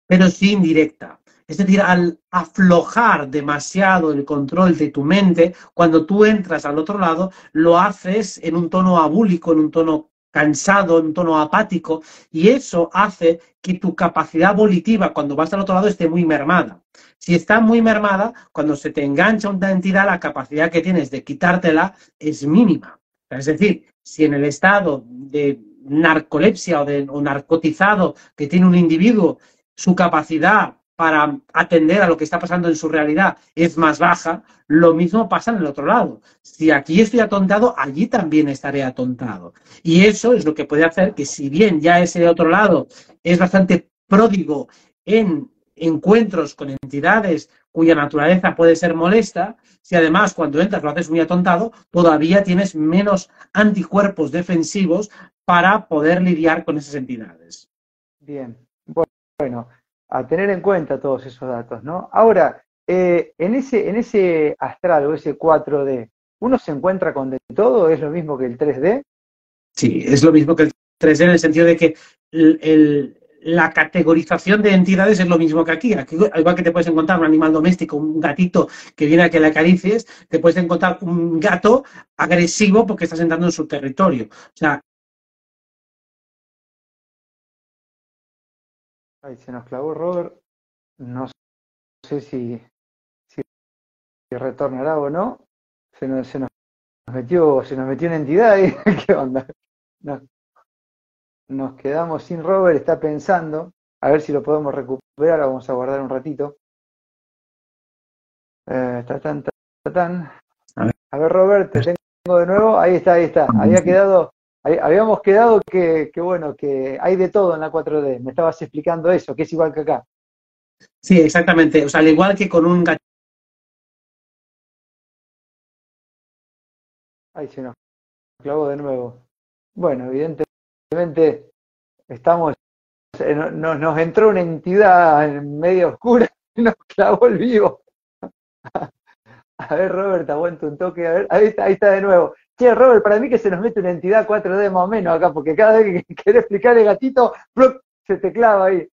pero sí indirecta. Es decir, al aflojar demasiado el control de tu mente, cuando tú entras al otro lado, lo haces en un tono abúlico, en un tono cansado, en un tono apático, y eso hace que tu capacidad volitiva cuando vas al otro lado esté muy mermada. Si está muy mermada, cuando se te engancha una entidad, la capacidad que tienes de quitártela es mínima. Es decir, si en el estado de narcolepsia o, de, o narcotizado que tiene un individuo, su capacidad para atender a lo que está pasando en su realidad es más baja, lo mismo pasa en el otro lado. Si aquí estoy atontado, allí también estaré atontado. Y eso es lo que puede hacer que si bien ya ese otro lado es bastante pródigo en encuentros con entidades cuya naturaleza puede ser molesta, si además cuando entras lo haces muy atontado, todavía tienes menos anticuerpos defensivos para poder lidiar con esas entidades. Bien, bueno, a tener en cuenta todos esos datos, ¿no? Ahora, eh, en, ese, en ese astral o ese 4D, ¿uno se encuentra con de todo? ¿Es lo mismo que el 3D? Sí, es lo mismo que el 3D en el sentido de que la categorización de entidades es lo mismo que aquí. aquí. Igual que te puedes encontrar un animal doméstico, un gatito que viene a que le acaricies, te puedes encontrar un gato agresivo porque estás entrando en su territorio. O sea, Ahí se nos clavó Robert. No sé si, si, retornará o no. Se nos, se nos metió, se nos metió una entidad ahí. *laughs* ¿Qué onda? Nos, quedamos sin Robert, está pensando. A ver si lo podemos recuperar. Vamos a guardar un ratito. Eh, tan, tan, A ver, Robert, te tengo de nuevo. Ahí está, ahí está. Había quedado Habíamos quedado que, bueno, que hay de todo en la 4D. Me estabas explicando eso, que es igual que acá. Sí, exactamente. O sea, al igual que con un Ahí se nos clavó de nuevo. Bueno, evidentemente estamos eh, nos, entró una entidad medio oscura y nos clavó el vivo. *laughs* A ver, Robert, aguanta un toque. A ver, ahí está, de nuevo. Che, Robert, para mí que se nos mete una entidad 4D más o menos acá, porque cada vez que *laughs* querés explicar el gatito, se te clava ahí.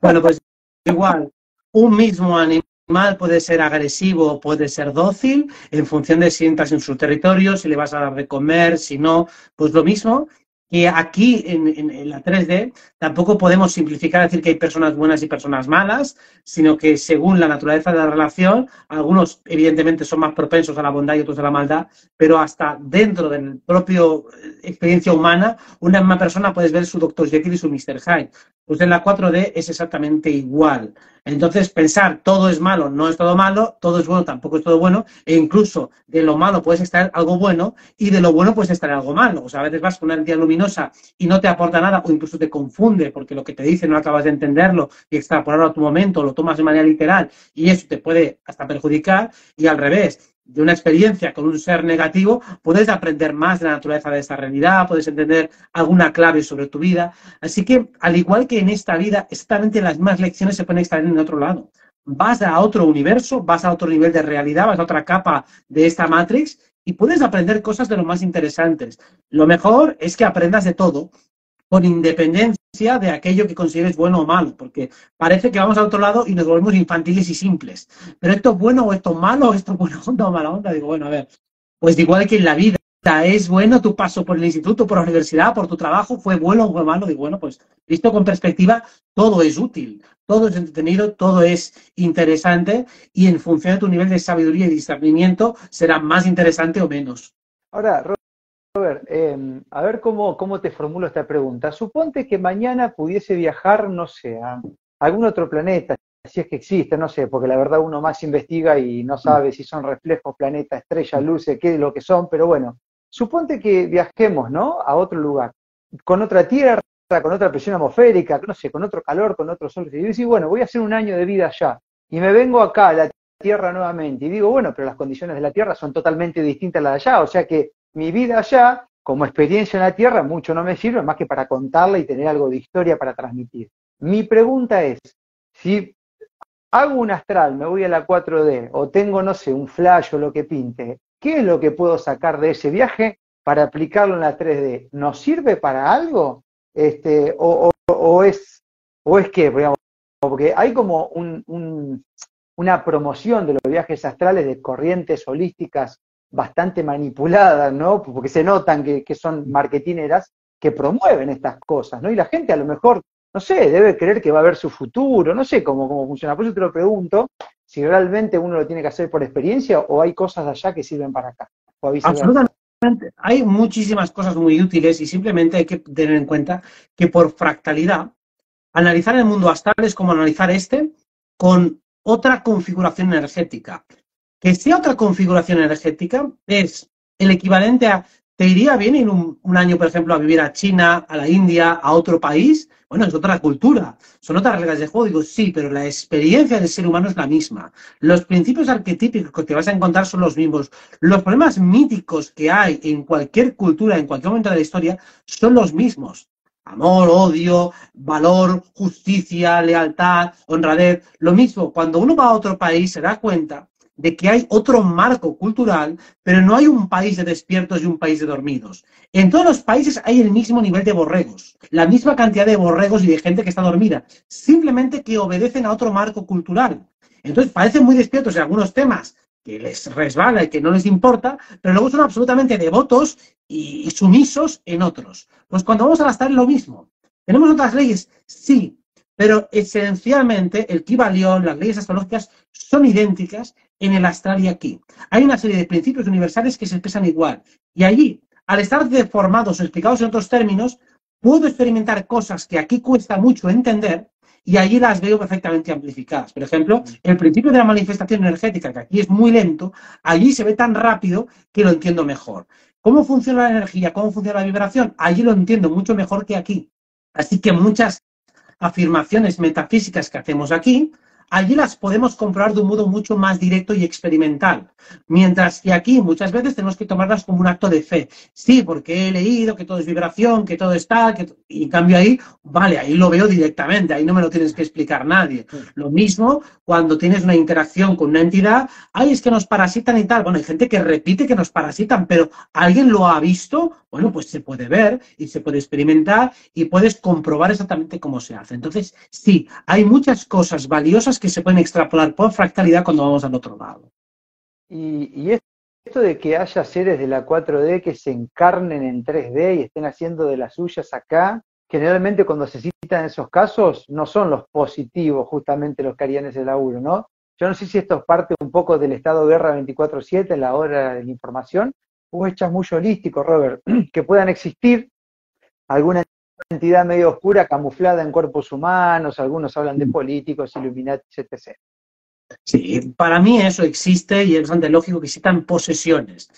Bueno, pues igual, un mismo animal puede ser agresivo puede ser dócil en función de si entras en su territorio, si le vas a dar de comer, si no, pues lo mismo que aquí en, la 3D tampoco podemos simplificar decir que hay personas buenas y personas malas, sino que según la naturaleza de la relación, algunos evidentemente son más propensos a la bondad y otros a la maldad, pero hasta dentro del propio eh, experiencia humana, una misma persona puedes ver su Dr. Jekyll y su Mr. Hyde. Pues en la 4D es exactamente igual. Entonces, pensar todo es malo, no es todo malo, todo es bueno, tampoco es todo bueno, e incluso de lo malo puedes extraer algo bueno y de lo bueno puedes extraer algo malo. O sea, a veces vas con una entidad luminosa y no te aporta nada o incluso te confunde porque lo que te dice no acabas de entenderlo y extrapolarlo a tu momento, lo tomas de manera literal y eso te puede hasta perjudicar y al revés de una experiencia con un ser negativo, puedes aprender más de la naturaleza de esta realidad, puedes entender alguna clave sobre tu vida. Así que, al igual que en esta vida, exactamente las mismas lecciones se pueden extraer en otro lado. Vas a otro universo, vas a otro nivel de realidad, vas a otra capa de esta Matrix y puedes aprender cosas de lo más interesantes. Lo mejor es que aprendas de todo con independencia de aquello que consideres bueno o malo, porque parece que vamos al otro lado y nos volvemos infantiles y simples. Pero esto es bueno o esto es malo, esto es buena onda o mala onda. Digo, bueno, a ver, pues igual que en la vida, es bueno tu paso por el instituto, por la universidad, por tu trabajo, fue bueno o fue malo. Digo, bueno, pues visto con perspectiva, todo es útil, todo es entretenido, todo es interesante y en función de tu nivel de sabiduría y discernimiento será más interesante o menos. Ahora, Robert, em, a ver cómo, cómo te formulo esta pregunta. Suponte que mañana pudiese viajar, no sé, a algún otro planeta, si es que existe, no sé, porque la verdad uno más investiga y no sabe si son reflejos, planeta, estrella, luces, qué es lo que son, pero bueno, suponte que viajemos, ¿no? A otro lugar, con otra tierra, con otra presión atmosférica, no sé, con otro calor, con otro sol. Y decís, bueno, voy a hacer un año de vida allá. Y me vengo acá a la Tierra nuevamente. Y digo, bueno, pero las condiciones de la Tierra son totalmente distintas a las de allá. O sea que mi vida allá, como experiencia en la Tierra, mucho no me sirve más que para contarla y tener algo de historia para transmitir. Mi pregunta es, si hago un astral, me voy a la 4D, o tengo, no sé, un flash o lo que pinte, ¿qué es lo que puedo sacar de ese viaje para aplicarlo en la 3D? ¿Nos sirve para algo? Este, o, es, o es que, porque hay como una promoción de los viajes astrales de corrientes holísticas bastante manipuladas, ¿no? Porque se notan que, son marketineras que promueven estas cosas, ¿no? Y la gente a lo mejor, no sé, debe creer que va a ver su futuro, no sé cómo, cómo funciona. Por eso te lo pregunto, si realmente uno lo tiene que hacer por experiencia o hay cosas allá que sirven para acá. Absolutamente. Hay muchísimas cosas muy útiles y simplemente hay que tener en cuenta que por fractalidad, analizar el mundo astral es como analizar este con otra configuración energética. Que sea otra configuración energética es el equivalente a, ¿te iría bien ir un, año, por ejemplo, a vivir a China, a la India, a otro país? Bueno, es otra cultura, son otras reglas de juego. Digo, sí, pero la experiencia del ser humano es la misma. Los principios arquetípicos que te vas a encontrar son los mismos. Los problemas míticos que hay en cualquier cultura, en cualquier momento de la historia, son los mismos. Amor, odio, valor, justicia, lealtad, honradez. Lo mismo, cuando uno va a otro país se da cuenta de que hay otro marco cultural, pero no hay un país de despiertos y un país de dormidos. En todos los países hay el mismo nivel de borregos, la misma cantidad de borregos y de gente que está dormida, simplemente que obedecen a otro marco cultural. Entonces parecen muy despiertos en algunos temas que les resbala y que no les importa, pero luego son absolutamente devotos y, sumisos en otros. Pues cuando vamos a gastar lo mismo. ¿Tenemos otras leyes? Sí, pero esencialmente el Kibalión, las leyes astrológicas son idénticas en el astral y aquí. Hay una serie de principios universales que se expresan igual. Y allí, al estar deformados o explicados en otros términos, puedo experimentar cosas que aquí cuesta mucho entender y allí las veo perfectamente amplificadas. Por ejemplo, el principio de la manifestación energética, que aquí es muy lento, allí se ve tan rápido que lo entiendo mejor. ¿Cómo funciona la energía? ¿Cómo funciona la vibración? Allí lo entiendo mucho mejor que aquí. Así que muchas afirmaciones metafísicas que hacemos aquí, allí las podemos comprobar de un modo mucho más directo y experimental. Mientras que aquí muchas veces tenemos que tomarlas como un acto de fe. Sí, porque he leído que todo es vibración, que todo está, que... y en cambio ahí, vale, ahí lo veo directamente, ahí no me lo tienes que explicar nadie. Lo mismo cuando tienes una interacción con una entidad, ay, es que nos parasitan y tal. Bueno, hay gente que repite que nos parasitan, pero ¿alguien lo ha visto? Bueno, pues se puede ver y se puede experimentar y puedes comprobar exactamente cómo se hace. Entonces, sí, hay muchas cosas valiosas que se pueden extrapolar por fractalidad cuando vamos al otro lado. Y, esto de que haya seres de la 4D que se encarnen en 3D y estén haciendo de las suyas acá, generalmente cuando se citan esos casos no son los positivos justamente los que harían ese laburo, ¿no? Yo no sé si esto es parte un poco del estado de guerra 24-7, en la hora de la información, o es muy holístico, Robert, *clears throat* que puedan existir alguna entidad medio oscura camuflada en cuerpos humanos, algunos hablan de mm. políticos, Illuminati, etc. Sí, para mí eso existe y es bastante lógico que existan posesiones.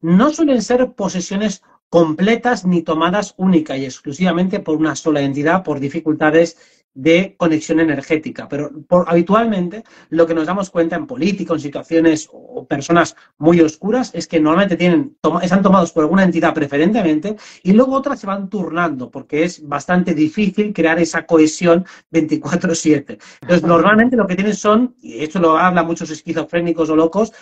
No suelen ser posesiones completas ni tomadas única y exclusivamente por una sola entidad por dificultades de conexión energética. Pero habitualmente lo que nos damos cuenta en política, en situaciones o personas muy oscuras, es que normalmente tienen, están tomados por alguna entidad preferentemente y luego otras se van turnando porque es bastante difícil crear esa cohesión 24/7. Entonces, normalmente lo que tienen son, y esto lo hablan muchos esquizofrénicos o locos,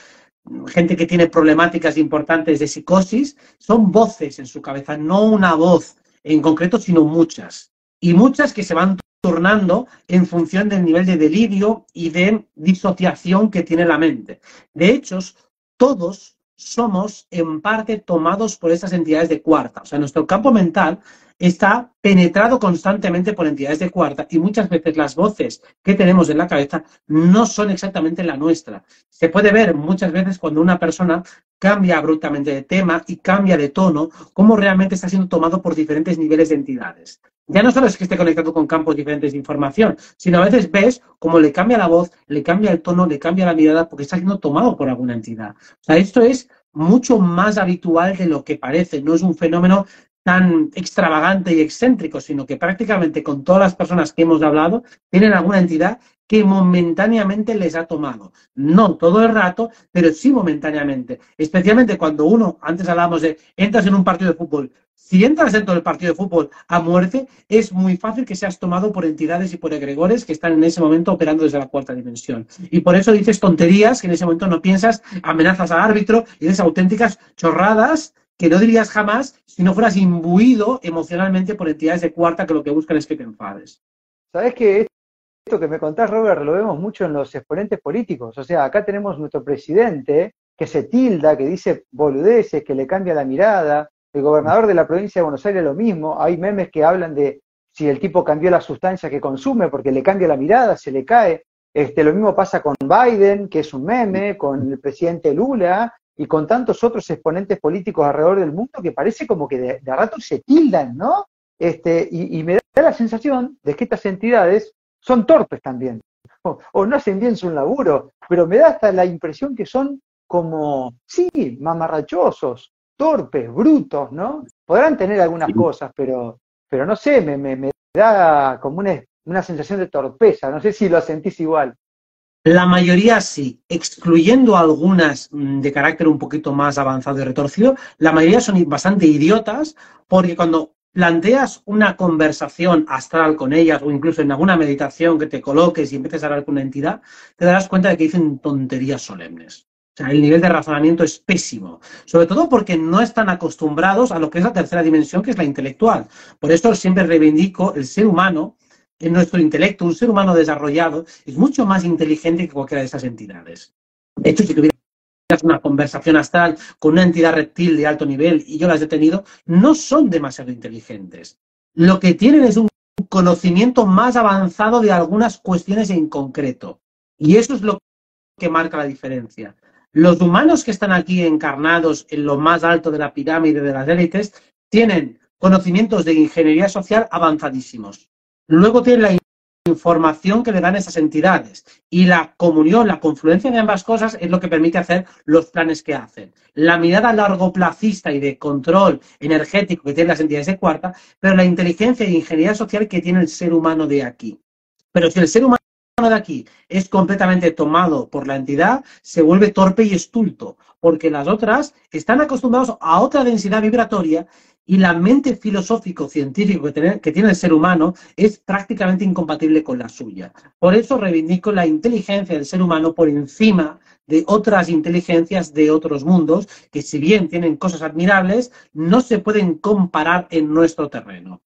gente que tiene problemáticas importantes de psicosis, son voces en su cabeza, no una voz en concreto, sino muchas. Y muchas que se van tornando en función del nivel de delirio y de disociación que tiene la mente. De hecho, todos somos en parte tomados por esas entidades de cuarta. O sea, nuestro campo mental está penetrado constantemente por entidades de cuarta y muchas veces las voces que tenemos en la cabeza no son exactamente la nuestra. Se puede ver muchas veces cuando una persona cambia abruptamente de tema y cambia de tono, cómo realmente está siendo tomado por diferentes niveles de entidades. Ya no solo es que esté conectado con campos diferentes de información, sino a veces ves cómo le cambia la voz, le cambia el tono, le cambia la mirada porque está siendo tomado por alguna entidad. O sea, esto es mucho más habitual de lo que parece. No es un fenómeno tan extravagante y excéntrico, sino que prácticamente con todas las personas que hemos hablado tienen alguna entidad que momentáneamente les ha tomado. No todo el rato, pero sí momentáneamente. Especialmente cuando uno, antes hablábamos de, entras en un partido de fútbol. Si entras dentro del partido de fútbol a muerte, es muy fácil que seas tomado por entidades y por egregores que están en ese momento operando desde la cuarta dimensión. Y por eso dices tonterías que en ese momento no piensas, amenazas al árbitro y dices auténticas chorradas que no dirías jamás si no fueras imbuido emocionalmente por entidades de cuarta que lo que buscan es que te enfades. ¿Sabes que Esto que me contás, Robert, lo vemos mucho en los exponentes políticos. O sea, acá tenemos nuestro presidente que se tilda, que dice boludeces, que le cambia la mirada. El gobernador de la provincia de Buenos Aires lo mismo. Hay memes que hablan de si el tipo cambió la sustancia que consume porque le cambia la mirada, se le cae. Este, lo mismo pasa con Biden, que es un meme, con el presidente Lula, y con tantos otros exponentes políticos alrededor del mundo que parece como que de, rato se tildan, ¿no? Este, y, me da la sensación de que estas entidades son torpes también, *laughs* o, no hacen bien su laburo, pero me da hasta la impresión que son como, sí, mamarrachosos, torpes, brutos, ¿no? Podrán tener algunas cosas, pero, pero no sé, me, me, da como una, una sensación de torpeza, no sé si lo sentís igual. La mayoría sí, excluyendo algunas mm, de carácter un poquito más avanzado y retorcido, la mayoría son bastante idiotas porque cuando planteas una conversación astral con ellas o incluso en alguna meditación que te coloques y empieces a hablar con una entidad, te darás cuenta de que dicen tonterías solemnes. O sea, el nivel de razonamiento es pésimo, sobre todo porque no están acostumbrados a lo que es la tercera dimensión, que es la intelectual. Por eso siempre reivindico el ser humano en nuestro intelecto, un ser humano desarrollado es mucho más inteligente que cualquiera de esas entidades. De hecho, si tuvieras una conversación astral con una entidad reptil de alto nivel y yo las he tenido, no son demasiado inteligentes. Lo que tienen es un conocimiento más avanzado de algunas cuestiones en concreto. Y eso es lo que marca la diferencia. Los humanos que están aquí encarnados en lo más alto de la pirámide de las élites tienen conocimientos de ingeniería social avanzadísimos. Luego tiene la información que le dan esas entidades y la comunión, la confluencia de ambas cosas es lo que permite hacer los planes que hacen. La mirada largo placista y de control energético que tienen las entidades de cuarta, pero la inteligencia e ingeniería social que tiene el ser humano de aquí. Pero si el ser humano de aquí es completamente tomado por la entidad, se vuelve torpe y estulto, porque las otras están acostumbrados a otra densidad vibratoria y la mente filosófico-científico que, que, tiene el ser humano es prácticamente incompatible con la suya. Por eso reivindico la inteligencia del ser humano por encima de otras inteligencias de otros mundos que si bien tienen cosas admirables, no se pueden comparar en nuestro terreno.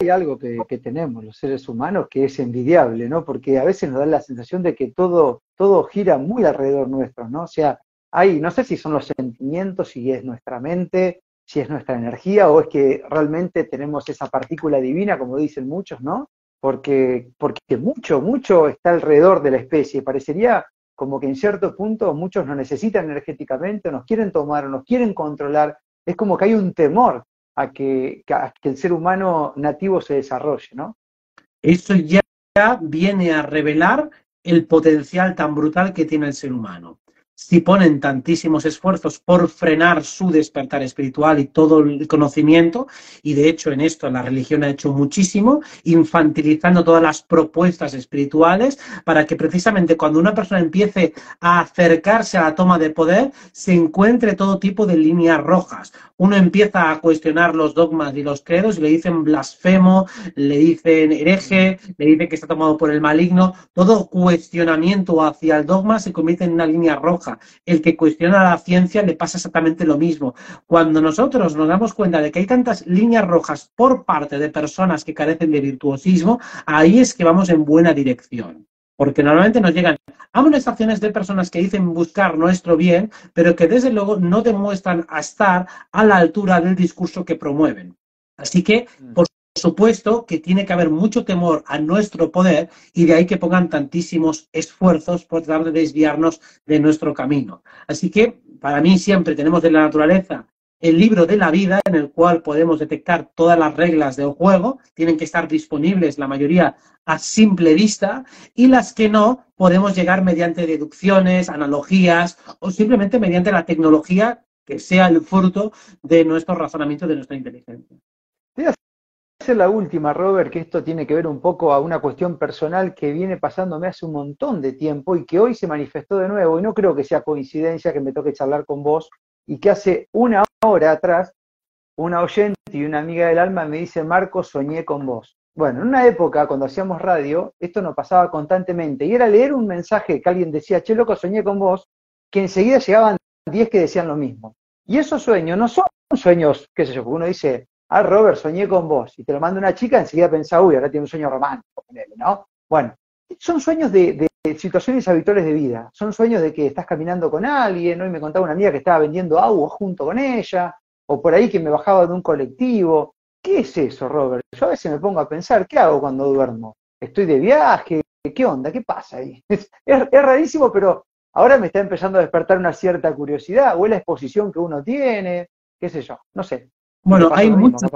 Hay algo que, que tenemos los seres humanos que es envidiable, ¿no? Porque a veces nos da la sensación de que todo, todo gira muy alrededor nuestro, ¿no? O sea, hay, no sé si son los sentimientos, si es nuestra mente, si es nuestra energía o es que realmente tenemos esa partícula divina, como dicen muchos, ¿no? Porque, porque mucho, mucho está alrededor de la especie. Parecería como que en cierto punto muchos nos necesitan energéticamente, nos quieren tomar, nos quieren controlar. Es como que hay un temor a que, a que el ser humano nativo se desarrolle, ¿no? Eso ya viene a revelar el potencial tan brutal que tiene el ser humano si ponen tantísimos esfuerzos por frenar su despertar espiritual y todo el conocimiento, y de hecho en esto la religión ha hecho muchísimo, infantilizando todas las propuestas espirituales para que precisamente cuando una persona empiece a acercarse a la toma de poder, se encuentre todo tipo de líneas rojas. Uno empieza a cuestionar los dogmas y los credos y le dicen blasfemo, le dicen hereje, le dicen que está tomado por el maligno. Todo cuestionamiento hacia el dogma se convierte en una línea roja el que cuestiona la ciencia le pasa exactamente lo mismo. Cuando nosotros nos damos cuenta de que hay tantas líneas rojas por parte de personas que carecen de virtuosismo, ahí es que vamos en buena dirección. Porque normalmente nos llegan amonestaciones de personas que dicen buscar nuestro bien, pero que desde luego no demuestran estar a la altura del discurso que promueven. Así que, por supuesto que tiene que haber mucho temor a nuestro poder y de ahí que pongan tantísimos esfuerzos por tratar de desviarnos de nuestro camino. Así que para mí siempre tenemos de la naturaleza el libro de la vida en el cual podemos detectar todas las reglas del juego, tienen que estar disponibles la mayoría a simple vista. Y las que no podemos llegar mediante deducciones, analogías o simplemente mediante la tecnología que sea el fruto de nuestro razonamiento, de nuestra inteligencia la última, Robert, que esto tiene que ver un poco a una cuestión personal que viene pasándome hace un montón de tiempo y que hoy se manifestó de nuevo, y no creo que sea coincidencia que me toque charlar con vos, y que hace una hora atrás una oyente y una amiga del alma me dice, Marco, soñé con vos. Bueno, en una época, cuando hacíamos radio, esto nos pasaba constantemente, y era leer un mensaje que alguien decía, che, loco, soñé con vos, que enseguida llegaban 10 que decían lo mismo. Y esos sueños no son sueños, qué sé yo, porque uno dice, ah, Robert, soñé con vos, y te lo manda una chica, enseguida pensás, uy, ahora tiene un sueño romántico, ¿no? Bueno, son sueños de, situaciones habituales de vida, son sueños de que estás caminando con alguien, hoy me contaba una amiga que estaba vendiendo agua junto con ella, o por ahí que me bajaba de un colectivo. ¿Qué es eso, Robert? Yo a veces me pongo a pensar, ¿qué hago cuando duermo? ¿Estoy de viaje? ¿Qué onda? ¿Qué pasa ahí? *laughs* Es, es, rarísimo, pero ahora me está empezando a despertar una cierta curiosidad, o es la exposición que uno tiene, qué sé yo, no sé. Bueno, hay muchos,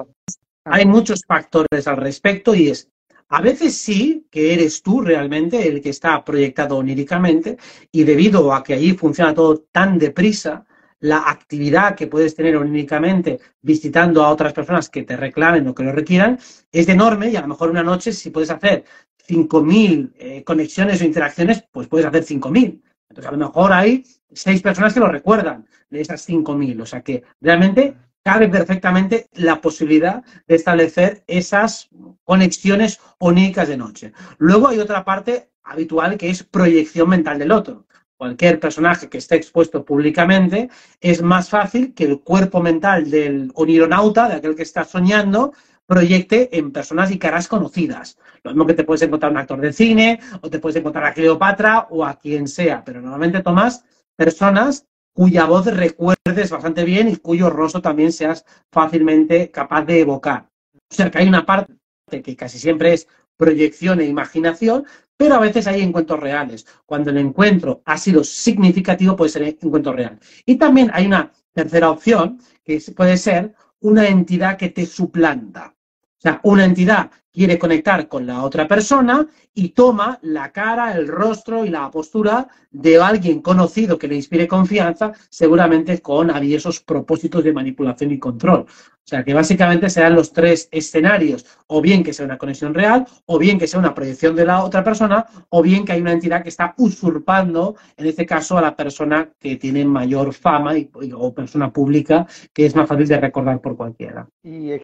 hay muchos factores al respecto y es, a veces sí que eres tú realmente el que está proyectado oníricamente y debido a que allí funciona todo tan deprisa, la actividad que puedes tener oníricamente visitando a otras personas que te reclamen o que lo requieran es enorme y a lo mejor una noche si puedes hacer 5.000 eh, conexiones o interacciones, pues puedes hacer 5.000. Entonces a lo mejor hay seis personas que lo recuerdan de esas 5.000. O sea que realmente cabe perfectamente la posibilidad de establecer esas conexiones onílicas de noche. Luego hay otra parte habitual que es proyección mental del otro. Cualquier personaje que esté expuesto públicamente es más fácil que el cuerpo mental del onironauta, de aquel que está soñando, proyecte en personas y caras conocidas. Lo mismo que te puedes encontrar un actor de cine, o te puedes encontrar a Cleopatra o a quien sea, pero normalmente tomas personas cuya voz recuerdes bastante bien y cuyo rostro también seas fácilmente capaz de evocar. O sea que hay una parte que casi siempre es proyección e imaginación, pero a veces hay encuentros reales. Cuando el encuentro ha sido significativo, puede ser encuentro real. Y también hay una tercera opción, que puede ser una entidad que te suplanta. O sea, una entidad quiere conectar con la otra persona y toma la cara, el rostro y la postura de alguien conocido que le inspire confianza, seguramente con aviesos propósitos de manipulación y control. O sea, que básicamente serán los tres escenarios, o bien que sea una conexión real, o bien que sea una proyección de la otra persona, o bien que hay una entidad que está usurpando, en este caso, a la persona que tiene mayor fama o persona pública, que es más fácil de recordar por cualquiera. ¿Y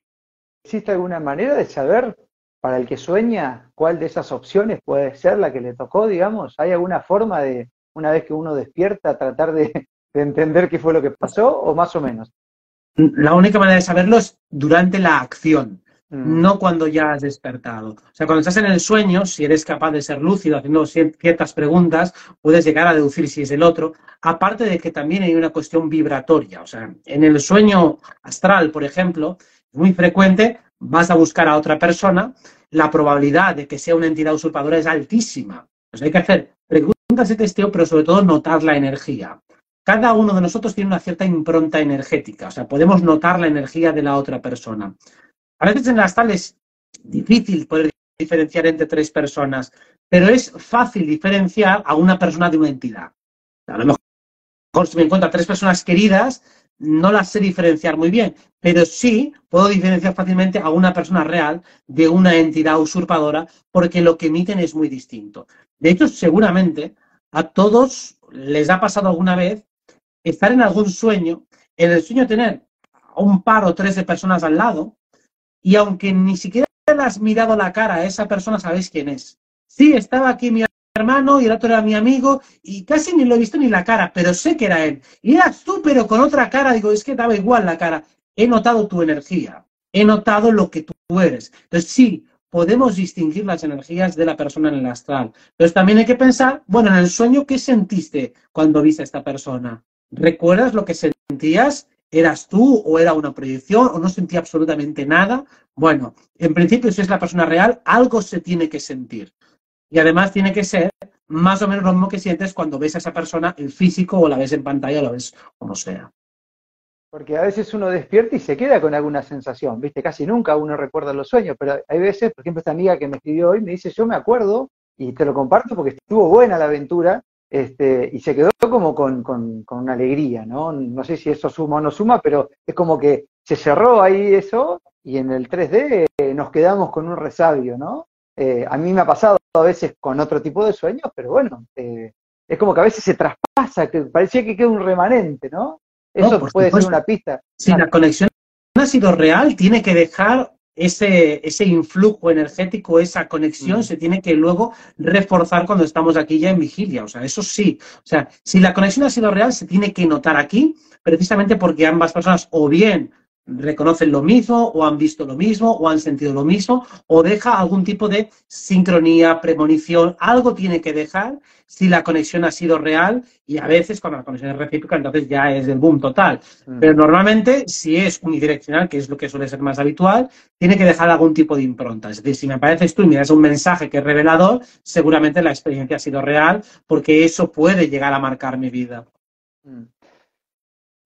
existe alguna manera de saber para el que sueña cuál de esas opciones puede ser la que le tocó, digamos? ¿Hay alguna forma de, una vez que uno despierta, tratar de, de entender qué fue lo que pasó o más o menos? La única manera de saberlo es durante la acción, mm. no cuando ya has despertado. O sea, cuando estás en el sueño, si eres capaz de ser lúcido haciendo ciertas preguntas, puedes llegar a deducir si es el otro. Aparte de que también hay una cuestión vibratoria. O sea, en el sueño astral, por ejemplo, es muy frecuente, vas a buscar a otra persona, la probabilidad de que sea una entidad usurpadora es altísima. Pues hay que hacer preguntas de testeo, pero sobre todo notar la energía cada uno de nosotros tiene una cierta impronta energética, o sea, podemos notar la energía de la otra persona. A veces en las tales es difícil poder diferenciar entre tres personas, pero es fácil diferenciar a una persona de una entidad. A lo mejor si me encuentro tres personas queridas, no las sé diferenciar muy bien, pero sí puedo diferenciar fácilmente a una persona real de una entidad usurpadora porque lo que emiten es muy distinto. De hecho, seguramente a todos les ha pasado alguna vez estar en algún sueño, en el sueño tener un par o tres de personas al lado, y aunque ni siquiera le has mirado la cara a esa persona, sabéis quién es. Sí, estaba aquí mi hermano y el otro era mi amigo, y casi ni lo he visto ni la cara, pero sé que era él. Y eras tú, pero con otra cara, digo, es que daba igual la cara. He notado tu energía, he notado lo que tú eres. Entonces, sí, podemos distinguir las energías de la persona en el astral. Entonces, también hay que pensar, bueno, en el sueño, ¿qué sentiste cuando viste a esta persona? ¿Recuerdas lo que sentías? ¿Eras tú o era una proyección o no sentía absolutamente nada? Bueno, en principio, si es la persona real, algo se tiene que sentir. Y además tiene que ser más o menos lo mismo que sientes cuando ves a esa persona en físico o la ves en pantalla o la ves como sea. Porque a veces uno despierta y se queda con alguna sensación, ¿viste? Casi nunca uno recuerda los sueños, pero hay veces, por ejemplo, esta amiga que me escribió hoy me dice, yo me acuerdo, y te lo comparto porque estuvo buena la aventura, este, y se quedó como con, con, una alegría, ¿no? No sé si eso suma o no suma, pero es como que se cerró ahí eso y en el 3D eh, nos quedamos con un resabio, ¿no? Eh, a mí me ha pasado a veces con otro tipo de sueños, pero bueno, eh, es como que a veces se traspasa, que parecía que queda un remanente, ¿no? Eso puede ser una pista. Si la conexión ha sido real, tiene que dejar ese, ese influjo energético, esa conexión, mm. se tiene que luego reforzar cuando estamos aquí ya en vigilia. O sea, eso sí. O sea, si la conexión ha sido real, se tiene que notar aquí, precisamente porque ambas personas o bien reconocen lo mismo, o han visto lo mismo, o han sentido lo mismo, o deja algún tipo de sincronía, premonición, algo tiene que dejar si la conexión ha sido real y a veces cuando la conexión es recíproca entonces ya es el boom total. Mm. Pero normalmente si es unidireccional, que es lo que suele ser más habitual, tiene que dejar algún tipo de impronta. Es decir, si me apareces tú y miras un mensaje que es revelador, seguramente la experiencia ha sido real porque eso puede llegar a marcar mi vida. Mm.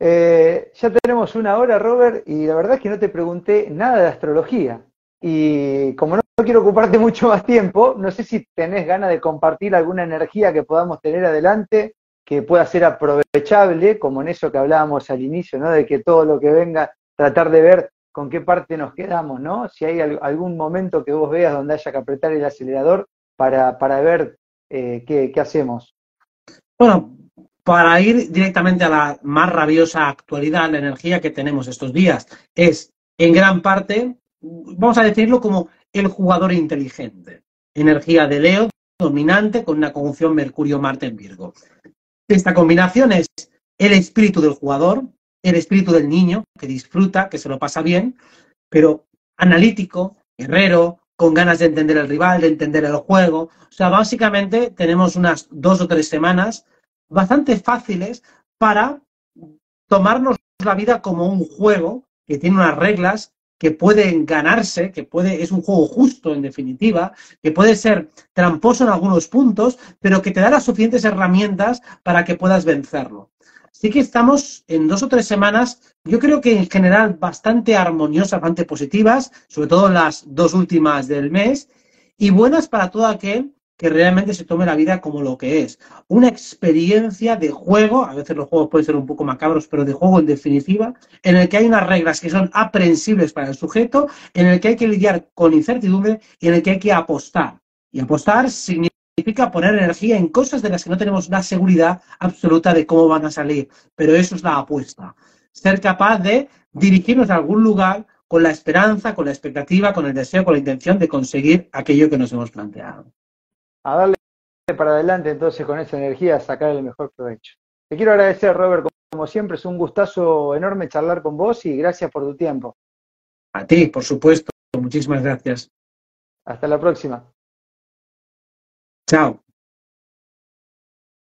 Eh, ya tenemos una hora, Robert, y la verdad es que no te pregunté nada de astrología. Y como no, quiero ocuparte *laughs* mucho más tiempo, no sé si tenés ganas de compartir alguna energía que podamos tener adelante, que pueda ser aprovechable, como en eso que hablábamos al inicio, ¿no? De que todo lo que venga, tratar de ver con qué parte nos quedamos, ¿no? Si hay algún momento que vos veas donde haya que apretar el acelerador para, para ver eh, qué, qué hacemos. Bueno, para ir directamente a la más rabiosa actualidad, la energía que tenemos estos días es en gran parte, vamos a decirlo como el jugador inteligente. Energía de Leo dominante con una conjunción Mercurio-Marte en Virgo. Esta combinación es el espíritu del jugador, el espíritu del niño que disfruta, que se lo pasa bien, pero analítico, guerrero, con ganas de entender el rival, de entender el juego. O sea, básicamente tenemos unas dos o tres semanas bastante fáciles para tomarnos la vida como un juego que tiene unas reglas que pueden ganarse, que puede, es un juego justo en definitiva, que puede ser tramposo en algunos puntos, pero que te da las suficientes herramientas para que puedas vencerlo. sí que estamos en dos o tres semanas, yo creo que en general bastante armoniosas, bastante positivas, sobre todo las dos últimas del mes, y buenas para todo aquel que realmente se tome la vida como lo que es. Una experiencia de juego, a veces los juegos pueden ser un poco macabros, pero de juego en definitiva, en el que hay unas reglas que son aprensibles para el sujeto, en el que hay que lidiar con incertidumbre y en el que hay que apostar. Y apostar significa poner energía en cosas de las que no tenemos la seguridad absoluta de cómo van a salir. Pero eso es la apuesta. Ser capaz de dirigirnos a algún lugar con la esperanza, con la expectativa, con el deseo, con la intención de conseguir aquello que nos hemos planteado. A darle para adelante entonces con esa energía, a sacar el mejor provecho. Te quiero agradecer, Robert, como siempre, es un gustazo enorme charlar con vos y gracias por tu tiempo. A ti, por supuesto. Muchísimas gracias. Hasta la próxima. Chao.